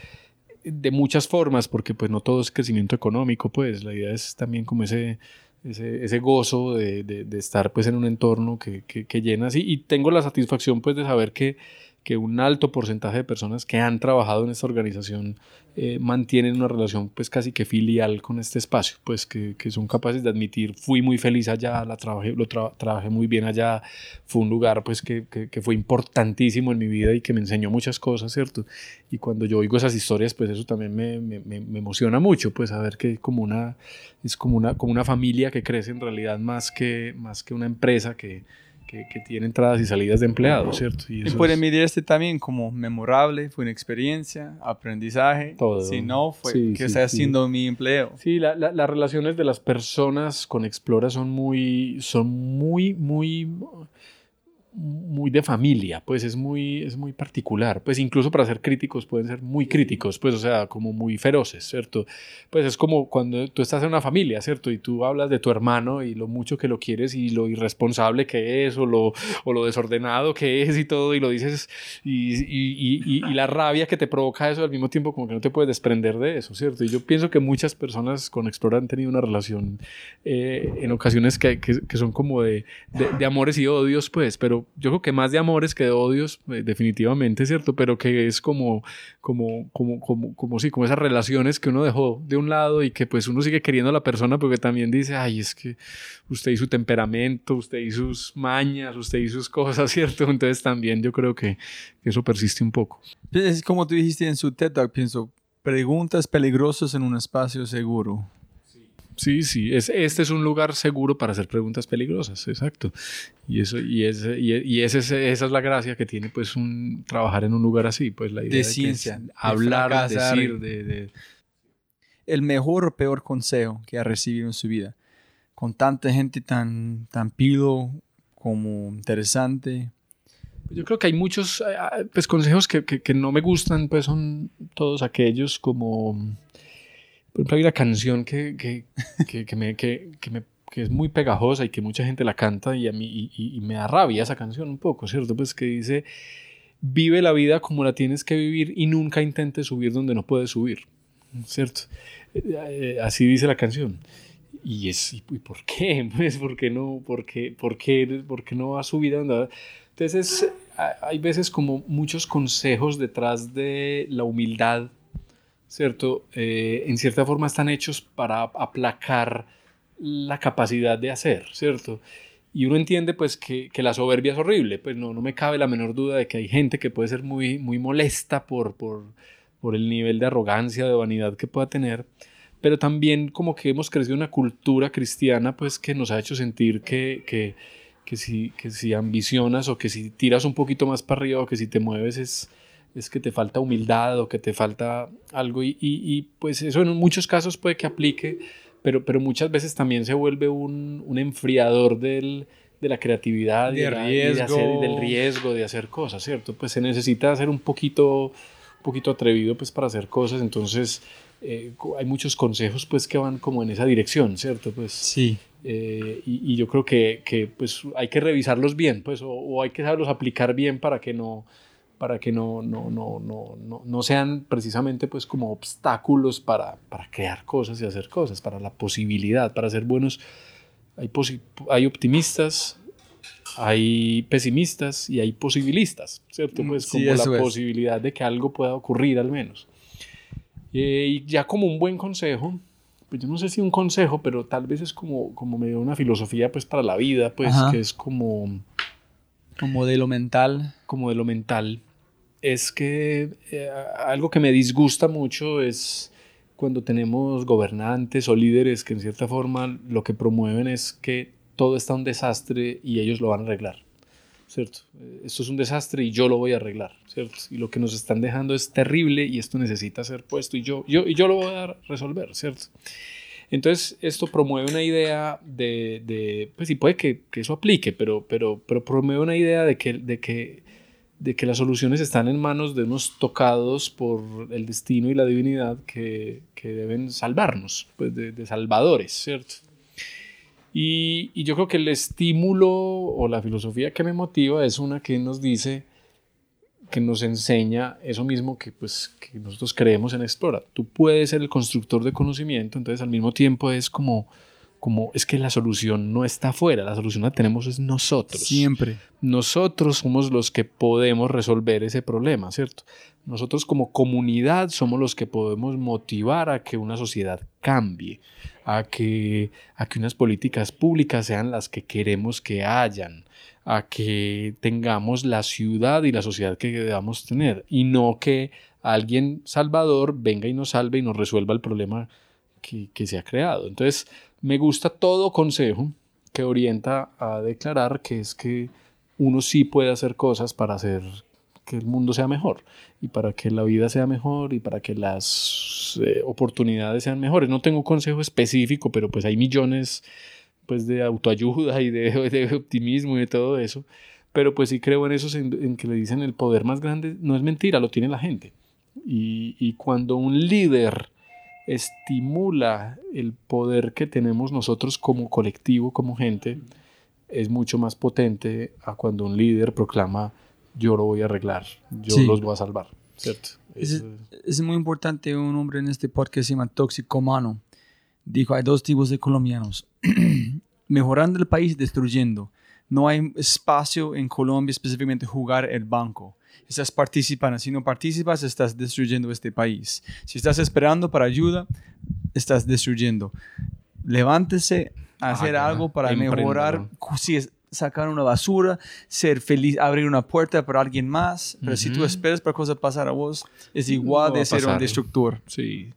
de muchas formas, porque pues no todo es crecimiento económico, pues la idea es también como ese, ese, ese gozo de, de- de estar pues en un entorno que, que, que llena así. Y tengo la satisfacción pues de saber que, que un alto porcentaje de personas que han trabajado en esta organización eh, mantienen una relación pues casi que filial con este espacio, pues que, que son capaces de admitir, fui muy feliz allá, la trabajé, lo tra- trabajé muy bien allá, fue un lugar pues que, que, que fue importantísimo en mi vida y que me enseñó muchas cosas, ¿cierto? Y cuando yo oigo esas historias, pues eso también me, me, me- me emociona mucho, pues saber que como una, es como una, como una familia que crece en realidad más que, más que una empresa que, que, que tiene entradas y salidas de empleados, ¿cierto?
Y
eso
puede
es-
medir este también como memorable, fue una experiencia, aprendizaje.
Todo.
Si no, fue
Sí,
que
sí,
está
sí.
haciendo mi empleo.
Sí, la- la- las relaciones de las personas con Explora son muy, son muy, muy, muy de familia, pues es muy, es muy particular. Pues incluso para ser críticos pueden ser muy críticos, pues o sea, como muy feroces, ¿cierto? Pues es como cuando tú estás en una familia, ¿cierto? Y tú hablas de tu hermano y lo mucho que lo quieres y lo irresponsable que es o lo, o lo desordenado que es y todo y lo dices y, y, la rabia que te provoca eso al mismo tiempo como que no te puedes desprender de eso, ¿cierto? Y yo pienso que muchas personas con Explora han tenido una relación eh, en ocasiones que, que, que son como de, de, de amores y odios, pues, pero yo creo que más de amores que de odios, eh, definitivamente, ¿cierto? Pero que es como, como, como, como, como, sí, como esas relaciones que uno dejó de un lado y que pues uno sigue queriendo a la persona porque también dice, ay, es que usted y su temperamento, usted y sus mañas, usted y sus cosas, ¿cierto? Entonces también yo creo que, eso persiste un poco.
Es como tú dijiste en su TED Talk, pienso, preguntas peligrosas en un espacio seguro.
Sí, sí, es, este es un lugar seguro para hacer preguntas peligrosas, exacto. Y eso y ese, y, y ese es- esa es la gracia que tiene pues un trabajar en un lugar así, pues la idea
De
que
ciencia,
es
de
hablar,
fracasar.
decir, de, de-
El mejor o peor consejo que ha recibido en su vida. Con tanta gente tan, tan pilo como interesante.
Yo creo que hay muchos eh, ah, pues, consejos que, que- que no me gustan, pues son todos aquellos como, por ejemplo, hay una canción que, que, que, que me, que, me- que es muy pegajosa y que mucha gente la canta y a mí y, me da rabia esa canción un poco, ¿cierto? Pues que dice, vive la vida como la tienes que vivir y nunca intentes subir donde no puedes subir, ¿cierto? Eh, eh, así dice la canción. Y es, ¿y por qué? Pues, ¿por qué no? ¿Por qué, por qué, por qué no va a subir donde? Entonces, hay veces como muchos consejos detrás de la humildad, ¿cierto? Eh, en cierta forma están hechos para aplacar la capacidad de hacer, ¿cierto? Y uno entiende pues que, que la soberbia es horrible, pues no, no me cabe la menor duda de que hay gente que puede ser muy, muy molesta por, por, por el nivel de arrogancia, de vanidad que pueda tener, pero también como que hemos crecido una cultura cristiana pues que nos ha hecho sentir que, que, que, si, que si ambicionas o que si tiras un poquito más para arriba o que si te mueves es, es que te falta humildad o que te falta algo y, y, y, pues eso en muchos casos puede que aplique, pero, pero muchas veces también se vuelve un, un enfriador del, de la creatividad y
De
de la- y de
riesgo.
hacer- del riesgo de hacer cosas, ¿cierto? Pues se necesita ser un poquito, un poquito atrevido pues para hacer cosas, entonces eh, hay muchos consejos pues que van como en esa dirección, ¿cierto? Pues
Sí.
eh, y, y yo creo que, que, pues hay que revisarlos bien, pues, o, o hay que saberlos aplicar bien para que no para que no, no, no, no, no, no sean precisamente pues como obstáculos para, para crear cosas y hacer cosas, para la posibilidad, para ser buenos. Hay, hay optimistas, hay pesimistas y hay posibilistas, ¿cierto?
Mm,
Pues
sí,
como
eso
la
es.
posibilidad de que algo pueda ocurrir al menos. Eh, y ya como un buen consejo, pues yo no sé si un consejo, pero tal vez es como, como medio una filosofía pues para la vida, pues
Ajá.
que es como,
Como de lo mental.
como de lo mental, es que eh, algo que me disgusta mucho es cuando tenemos gobernantes o líderes que en cierta forma lo que promueven es que todo está un desastre y ellos lo van a arreglar, ¿cierto? Eh, Esto es un desastre y yo lo voy a arreglar, ¿cierto? Y lo que nos están dejando es terrible y esto necesita ser puesto y yo, yo, y yo lo voy a resolver, ¿cierto? Entonces, esto promueve una idea de, de pues sí puede que, que eso aplique, pero, pero, pero promueve una idea de que, de, que, de que las soluciones están en manos de unos tocados por el destino y la divinidad que, que deben salvarnos, pues de, de salvadores, ¿cierto? Y, y yo creo que el estímulo o la filosofía que me motiva es una que nos dice, que nos enseña eso mismo que, pues, que nosotros creemos en Explora. Tú puedes ser el constructor de conocimiento, entonces al mismo tiempo es como, como es que la solución no está afuera, la solución la tenemos es nosotros.
Siempre.
Nosotros somos los que podemos resolver ese problema, ¿cierto? Nosotros como comunidad somos los que podemos motivar a que una sociedad cambie, a que, a que unas políticas públicas sean las que queremos que hayan, a que tengamos la ciudad y la sociedad que debamos tener, y no que alguien salvador venga y nos salve y nos resuelva el problema que, que se ha creado. Entonces, me gusta todo consejo que orienta a declarar que es que uno sí puede hacer cosas para hacer que el mundo sea mejor y para que la vida sea mejor y para que las eh, oportunidades sean mejores. No tengo consejo específico, pero pues hay millones pues de autoayuda y de, de optimismo y de todo eso. Pero pues sí creo en eso, en, en, que le dicen el poder más grande, no es mentira, lo tiene la gente. Y, y cuando un líder estimula el poder que tenemos nosotros como colectivo, como gente, es mucho más potente a cuando un líder proclama yo lo voy a arreglar, yo
Sí.
los voy a salvar, ¿cierto?
Es, es muy importante un hombre en este podcast que se llama Toxicomano. Dijo, hay dos tipos de colombianos. Mejorando el país, destruyendo. No hay espacio en Colombia específicamente jugar el banco. Estás participando. Si no participas, estás destruyendo este país. Si estás esperando para ayuda, estás destruyendo. Levántese a hacer
Haga,
algo para mejorar. Si es sacar una basura, ser feliz, abrir una puerta para alguien más. Pero si tú esperas para cosas pasar a vos, es igual
No
de ser un destructor.
Sí.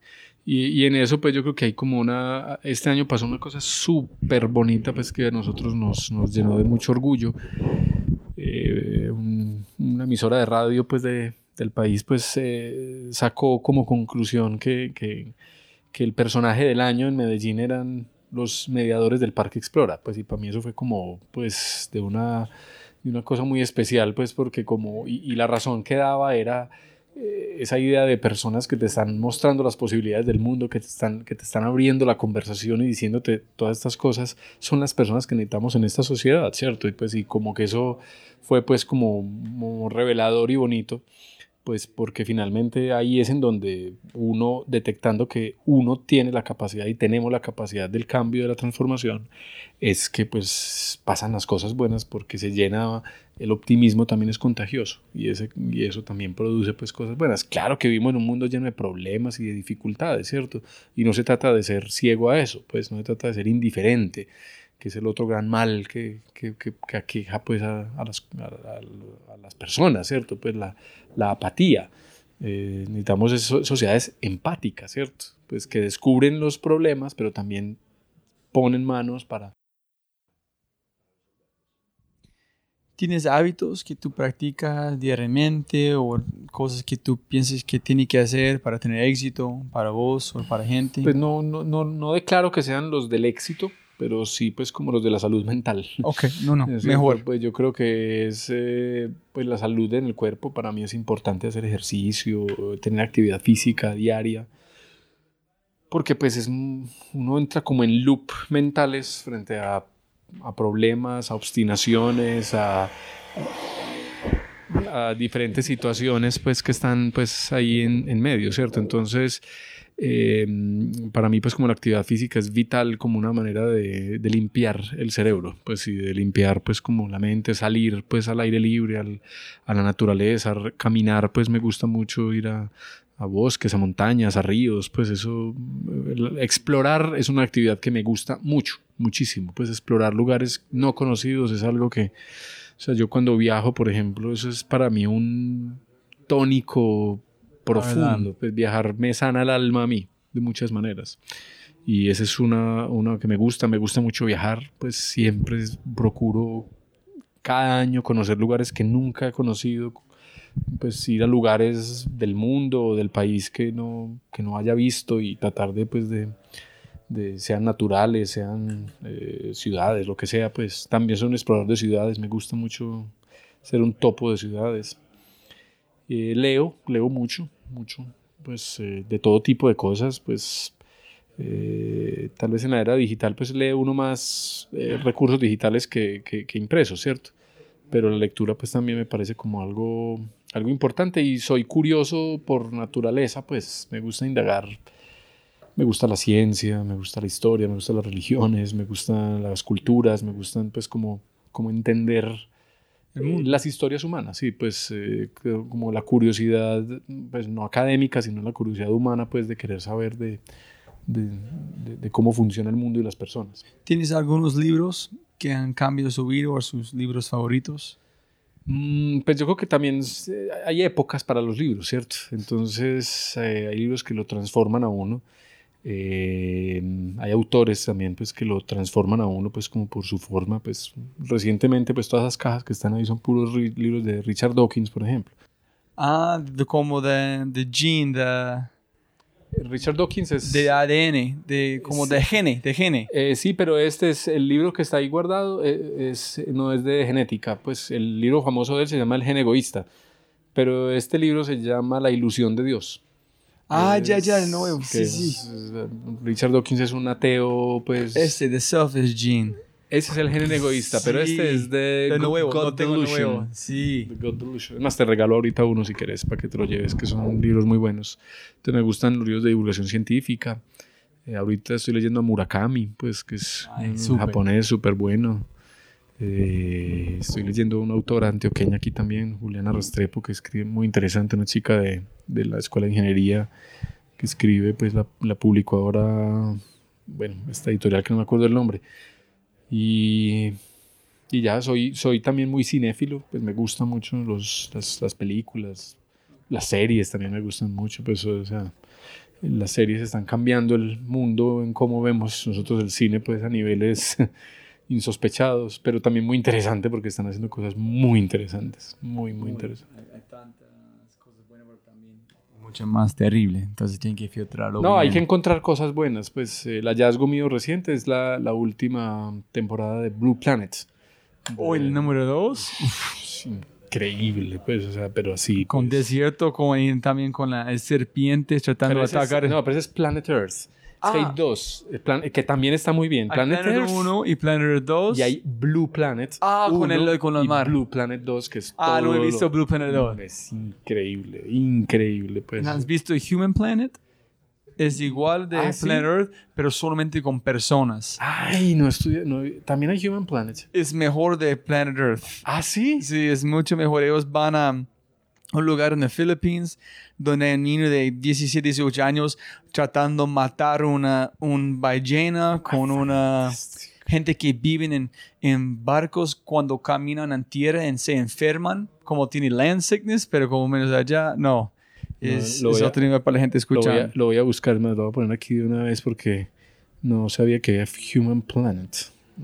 Y, y en eso, pues yo creo que hay como una. Este año pasó una cosa súper bonita, pues que a nosotros nos, nos llenó de mucho orgullo. Eh, un- una emisora de radio, pues de, del país, pues eh, sacó como conclusión que, que, que el personaje del año en Medellín eran los mediadores del Parque Explora. Pues y para mí eso fue como, pues, de una, de una cosa muy especial, pues porque como. Y, y la razón que daba era esa idea de personas que te están mostrando las posibilidades del mundo, que te, están, que te están abriendo la conversación y diciéndote todas estas cosas, son las personas que necesitamos en esta sociedad, ¿cierto? Y pues y como que eso fue pues como, como revelador y bonito, pues porque finalmente ahí es en donde uno, detectando que uno tiene la capacidad y tenemos la capacidad del cambio, de la transformación, es que pues pasan las cosas buenas porque se llena el optimismo también es contagioso y, ese, y eso también produce pues cosas buenas. Claro que vivimos en un mundo lleno de problemas y de dificultades, ¿cierto? Y no se trata de ser ciego a eso, pues no se trata de ser indiferente, que es el otro gran mal que, que, que, que aqueja pues a, a, las, a, a, las personas, ¿cierto? Pues la, la apatía. Eh, necesitamos eso, sociedades empáticas, ¿cierto? Pues que descubren los problemas, pero también ponen manos para
¿Tienes hábitos que tú practicas diariamente o cosas que tú piensas que tiene que hacer para tener éxito para vos o para gente?
Pues no, no, no, no declaro que sean los del éxito, pero sí pues como los de la salud mental.
Ok, no, no,
Es
mejor.
Pues yo creo que es eh, pues la salud en el cuerpo, para mí es importante hacer ejercicio, tener actividad física diaria, porque pues es, uno entra como en loop mentales frente a a problemas, a obstinaciones, a, a, diferentes situaciones pues que están pues ahí en, en medio, ¿cierto? Entonces, eh, para mí pues como la actividad física es vital como una manera de, de, limpiar el cerebro, pues y de limpiar pues como la mente, salir pues al aire libre, al, a la naturaleza, caminar, pues me gusta mucho ir a, a bosques, a montañas, a ríos, pues eso, explorar es una actividad que me gusta mucho, muchísimo, pues explorar lugares no conocidos es algo que, o sea, yo cuando viajo, por ejemplo, eso es para mí un tónico profundo, pues viajar me sana el alma a mí, de muchas maneras. Y esa es una, una que me gusta, me gusta mucho viajar, pues siempre procuro cada año conocer lugares que nunca he conocido, pues ir a lugares del mundo o del país que no, que no haya visto y tratar de, pues de, de sean naturales, sean eh, ciudades, lo que sea, pues también soy un explorador de ciudades, me gusta mucho ser un topo de ciudades. Eh, leo, leo mucho, mucho, pues eh, de todo tipo de cosas, pues eh, tal vez en la era digital pues lee uno más eh, recursos digitales que, que, que impresos, ¿cierto? Pero la lectura pues también me parece como algo, algo importante y soy curioso por naturaleza, pues me gusta indagar, me gusta la ciencia, me gusta la historia, me gustan las religiones, me gustan las culturas, me gustan pues como, como entender
mundo.
las historias humanas, sí, pues eh, como la curiosidad, pues no académica, sino la curiosidad humana, pues de querer saber de, de, de- de cómo funciona el mundo y las personas.
¿Tienes algunos libros que han cambiado su vida o sus libros favoritos?
Mm, pues yo creo que también eh, hay épocas para los libros, ¿cierto? Entonces eh, hay libros que lo transforman a uno. Eh, hay autores también pues que lo transforman a uno pues como por su forma pues recientemente pues todas esas cajas que están ahí son puros libros de Richard Dawkins por ejemplo
Ah, de, como de, de gene, de,
Richard Dawkins es
de ADN, de, como
Sí.
de gene, de gene.
Eh, sí, pero este es el libro que está ahí guardado, eh, es, no es de genética, pues el libro famoso de él se llama El gen egoísta, pero este libro se llama La ilusión de Dios.
Ah,
Es-
ya, ya, de nuevo.
que
Sí,
es-
sí.
eh, Richard Dawkins es un ateo, pues...
Este, The Selfish Gene.
ese es el gen egoísta, pero este es de,
De nuevo,
God
no
Delusion.
nuevo. Sí.
The God Delusion. Es más, te regalo ahorita uno si quieres para que te lo lleves, que son libros muy buenos. Entonces me gustan los libros de divulgación científica. Eh, ahorita estoy leyendo a Murakami, pues que es
Ay,
un
súper.
japonés súper bueno. Eh, estoy leyendo una autora antioqueña aquí también, Juliana Restrepo, que escribe muy interesante, una chica de, de la Escuela de Ingeniería que escribe, pues la, la publicó ahora, bueno, esta editorial que no me acuerdo el nombre. Y, y ya soy, soy también muy cinéfilo, pues me gustan mucho los, las, las películas, las series también me gustan mucho, pues o sea, las series están cambiando el mundo en cómo vemos nosotros el cine, pues a niveles insospechados, pero también muy interesante porque están haciendo cosas muy interesantes, muy, muy interesantes.
Hay tantas cosas buenas, pero también mucho más terrible. Entonces tienen que filtrarlo.
No, hay que
bien.
encontrar cosas buenas. Pues eh, el hallazgo mío reciente es la, la última temporada de Blue Planet.
O el número dos,
increíble, pues, o sea, pero así.
con
pues.
desierto, con, también con las serpientes tratando
Pero
de
ese es-
atacar.
no, pero ese es Planet Earth. Es que hay
Ah.
dos, el plan- que también está muy bien. Planet,
Planet
Earth
1 y Planet 2.
y hay Blue Planet.
Ah, con el-
1
con el
y
mar.
Blue Planet 2, que es
Ah, no he visto
lo-
Blue Planet 2.
Es increíble, increíble, pues.
¿Has visto Human Planet? Es igual de
Ah, ¿sí?
Planet Earth, pero solamente con personas.
Ay, no estudié, no, también hay Human Planet.
Es mejor de Planet Earth.
Ah, sí.
Sí, es mucho mejor. Ellos van a un lugar en las Philippines donde hay un niño de 17, 18 años tratando de matar una un ballena con una gente que viven en, en barcos cuando caminan en tierra y se enferman, como tiene land sickness, pero como menos allá, no. Es,
lo
es
a-
otro nivel para la gente
Lo voy,
escuchar.
a, lo voy a buscar, me lo voy a poner aquí de una vez porque no sabía que había Human Planet.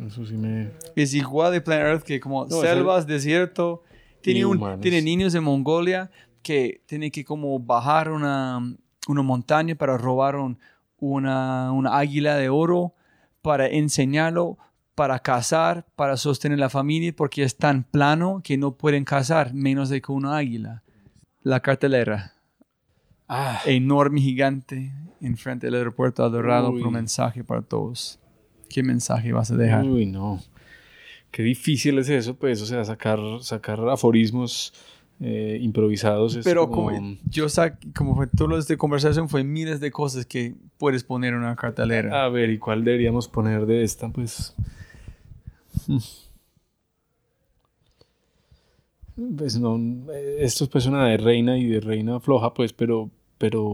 Eso sí me...
Es igual de Planet Earth que como
No,
selvas, desierto. Tiene, un, tiene niños en Mongolia que tienen que como bajar una, una montaña para robar un- una, una águila de oro para enseñarlo, para cazar, para sostener la familia, porque es tan plano que no pueden cazar menos de con una águila. La cartelera,
Ah,
enorme, gigante, enfrente del aeropuerto adorado
Uy.
por un mensaje para todos. ¿Qué mensaje vas a dejar?
uy, no. Qué difícil es eso, pues, o sea, sacar, sacar aforismos eh, improvisados. Es
Pero
como...
como yo sa como fue todo esta conversación fue miles de cosas que puedes poner en una cartelera.
A ver, ¿y cuál deberíamos poner de esta? Pues... Pues no, eh, esto es pues una de reina y de reina floja, pues, pero pero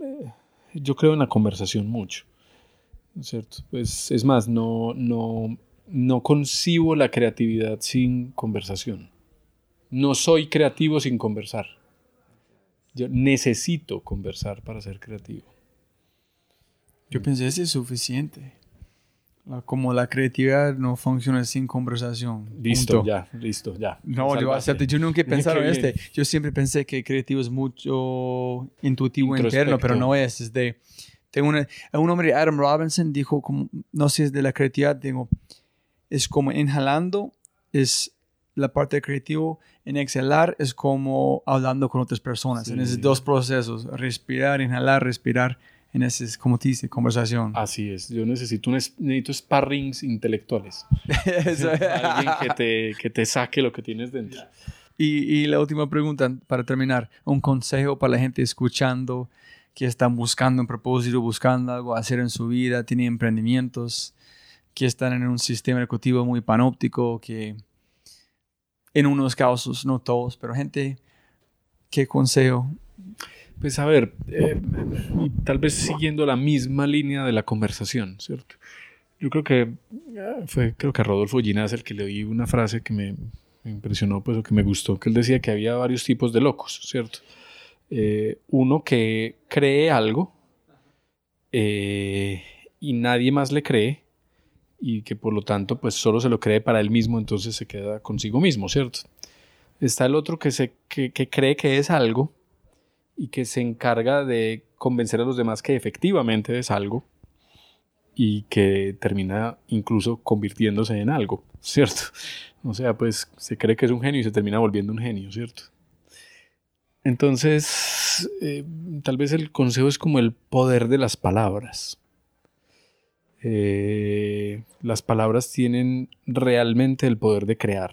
eh, yo creo en la conversación mucho. ¿No es ¿Cierto? Pues es más, no, no, no concibo la creatividad sin conversación. No soy creativo sin conversar. Yo necesito conversar para ser creativo.
Yo pensé que es suficiente. La- Como la creatividad no funciona sin conversación.
Listo,
Punto.
ya, listo, ya.
No, yo. Yo nunca he pensado en este. Yo siempre pensé que creativo es mucho intuitivo interno, pero no es. Es de. Tengo una, un hombre, Adam Robinson, dijo, como, no sé, es de la creatividad, digo, es como inhalando, es la parte de creativo. En exhalar es como hablando con otras personas. En
Sí.
esos dos procesos, respirar, inhalar, respirar, en ese, es como te dice, conversación.
Así es. Yo necesito, un es- necesito sparrings intelectuales. Alguien que te, que te saque lo que tienes dentro.
Y, y la última pregunta para terminar, un consejo para la gente escuchando que están buscando un propósito, buscando algo hacer en su vida, tienen emprendimientos, que están en un sistema educativo muy panóptico, que en unos casos, no todos, pero gente, ¿qué consejo?
Pues a ver, eh, tal vez siguiendo la misma línea de la conversación, ¿cierto? Yo creo que eh, fue, creo que a Rodolfo Ginás el que le oí una frase que me, me impresionó, pues, o que me gustó, que él decía que había varios tipos de locos, ¿cierto? Eh, uno que cree algo eh, y nadie más le cree y que por lo tanto pues solo se lo cree para él mismo, entonces se queda consigo mismo, ¿cierto? Está el otro que, se, que, que cree que es algo y que se encarga de convencer a los demás que efectivamente es algo y que termina incluso convirtiéndose en algo, ¿cierto? O sea, pues se cree que es un genio y se termina volviendo un genio, ¿cierto? Entonces, eh, tal vez el consejo es como el poder de las palabras. Eh, las palabras tienen realmente el poder de crear.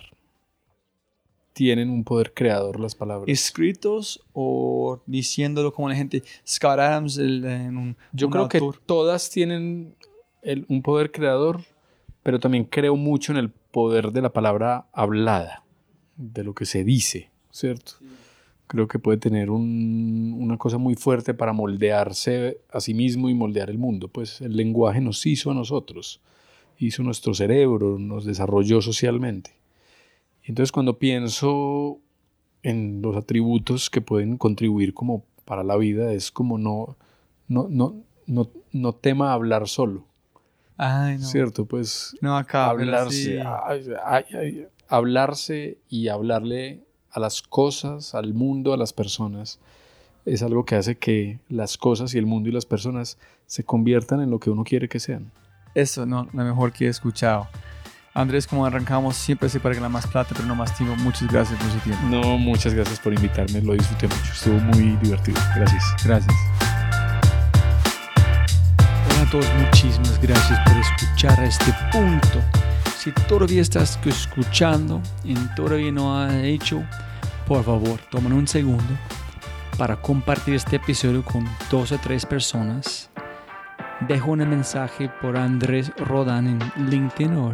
Tienen un poder creador las palabras.
¿Escritos o diciéndolo como la gente? Scott Adams el- en un...
Yo
un
creo que todas tienen el- un poder creador, pero también creo mucho en el poder de la palabra hablada, de lo que se dice, ¿cierto? Creo que puede tener un- una cosa muy fuerte para moldearse a sí mismo y moldear el mundo. Pues el lenguaje nos hizo a nosotros, hizo nuestro cerebro, nos desarrolló socialmente. Entonces cuando pienso en los atributos que pueden contribuir como para la vida, es como no, no, no, no, no tema hablar solo,
Ay, no.
¿cierto? Pues
No acá,
hablarse,
sí.
ay, ay, ay, hablarse y hablarle a las cosas, al mundo, a las personas, es algo que hace que las cosas y el mundo y las personas se conviertan en lo que uno quiere que sean.
Eso, no, lo mejor que he escuchado. Andrés, como arrancamos, siempre se para la más plata, pero no más tiempo. Muchas gracias por su tiempo.
No, muchas gracias por invitarme, lo disfruté mucho, estuvo muy divertido. Gracias.
Gracias. Hola a todos, muchísimas gracias por escuchar a este punto. Si todavía estás escuchando y todavía no has hecho, por favor, tomen un segundo para compartir este episodio con dos o tres personas. Dejo un mensaje por Andrés Rodan en LinkedIn o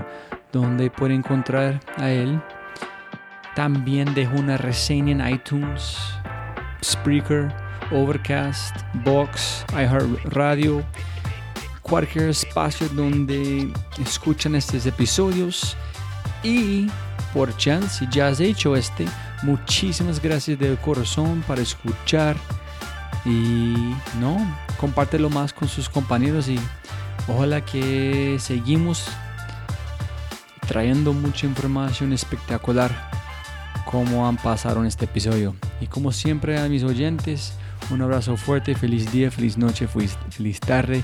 donde puede encontrar a él. También dejo una reseña en iTunes, Spreaker, Overcast, Box, iHeartRadio, cualquier espacio donde escuchan estos episodios. Y por chance, si ya has hecho este, muchísimas gracias de corazón para escuchar. Y no, compártelo más con sus compañeros y ojalá que seguimos trayendo mucha información espectacular como han pasado en este episodio. Y como siempre a mis oyentes, un abrazo fuerte, feliz día, feliz noche, feliz, feliz tarde.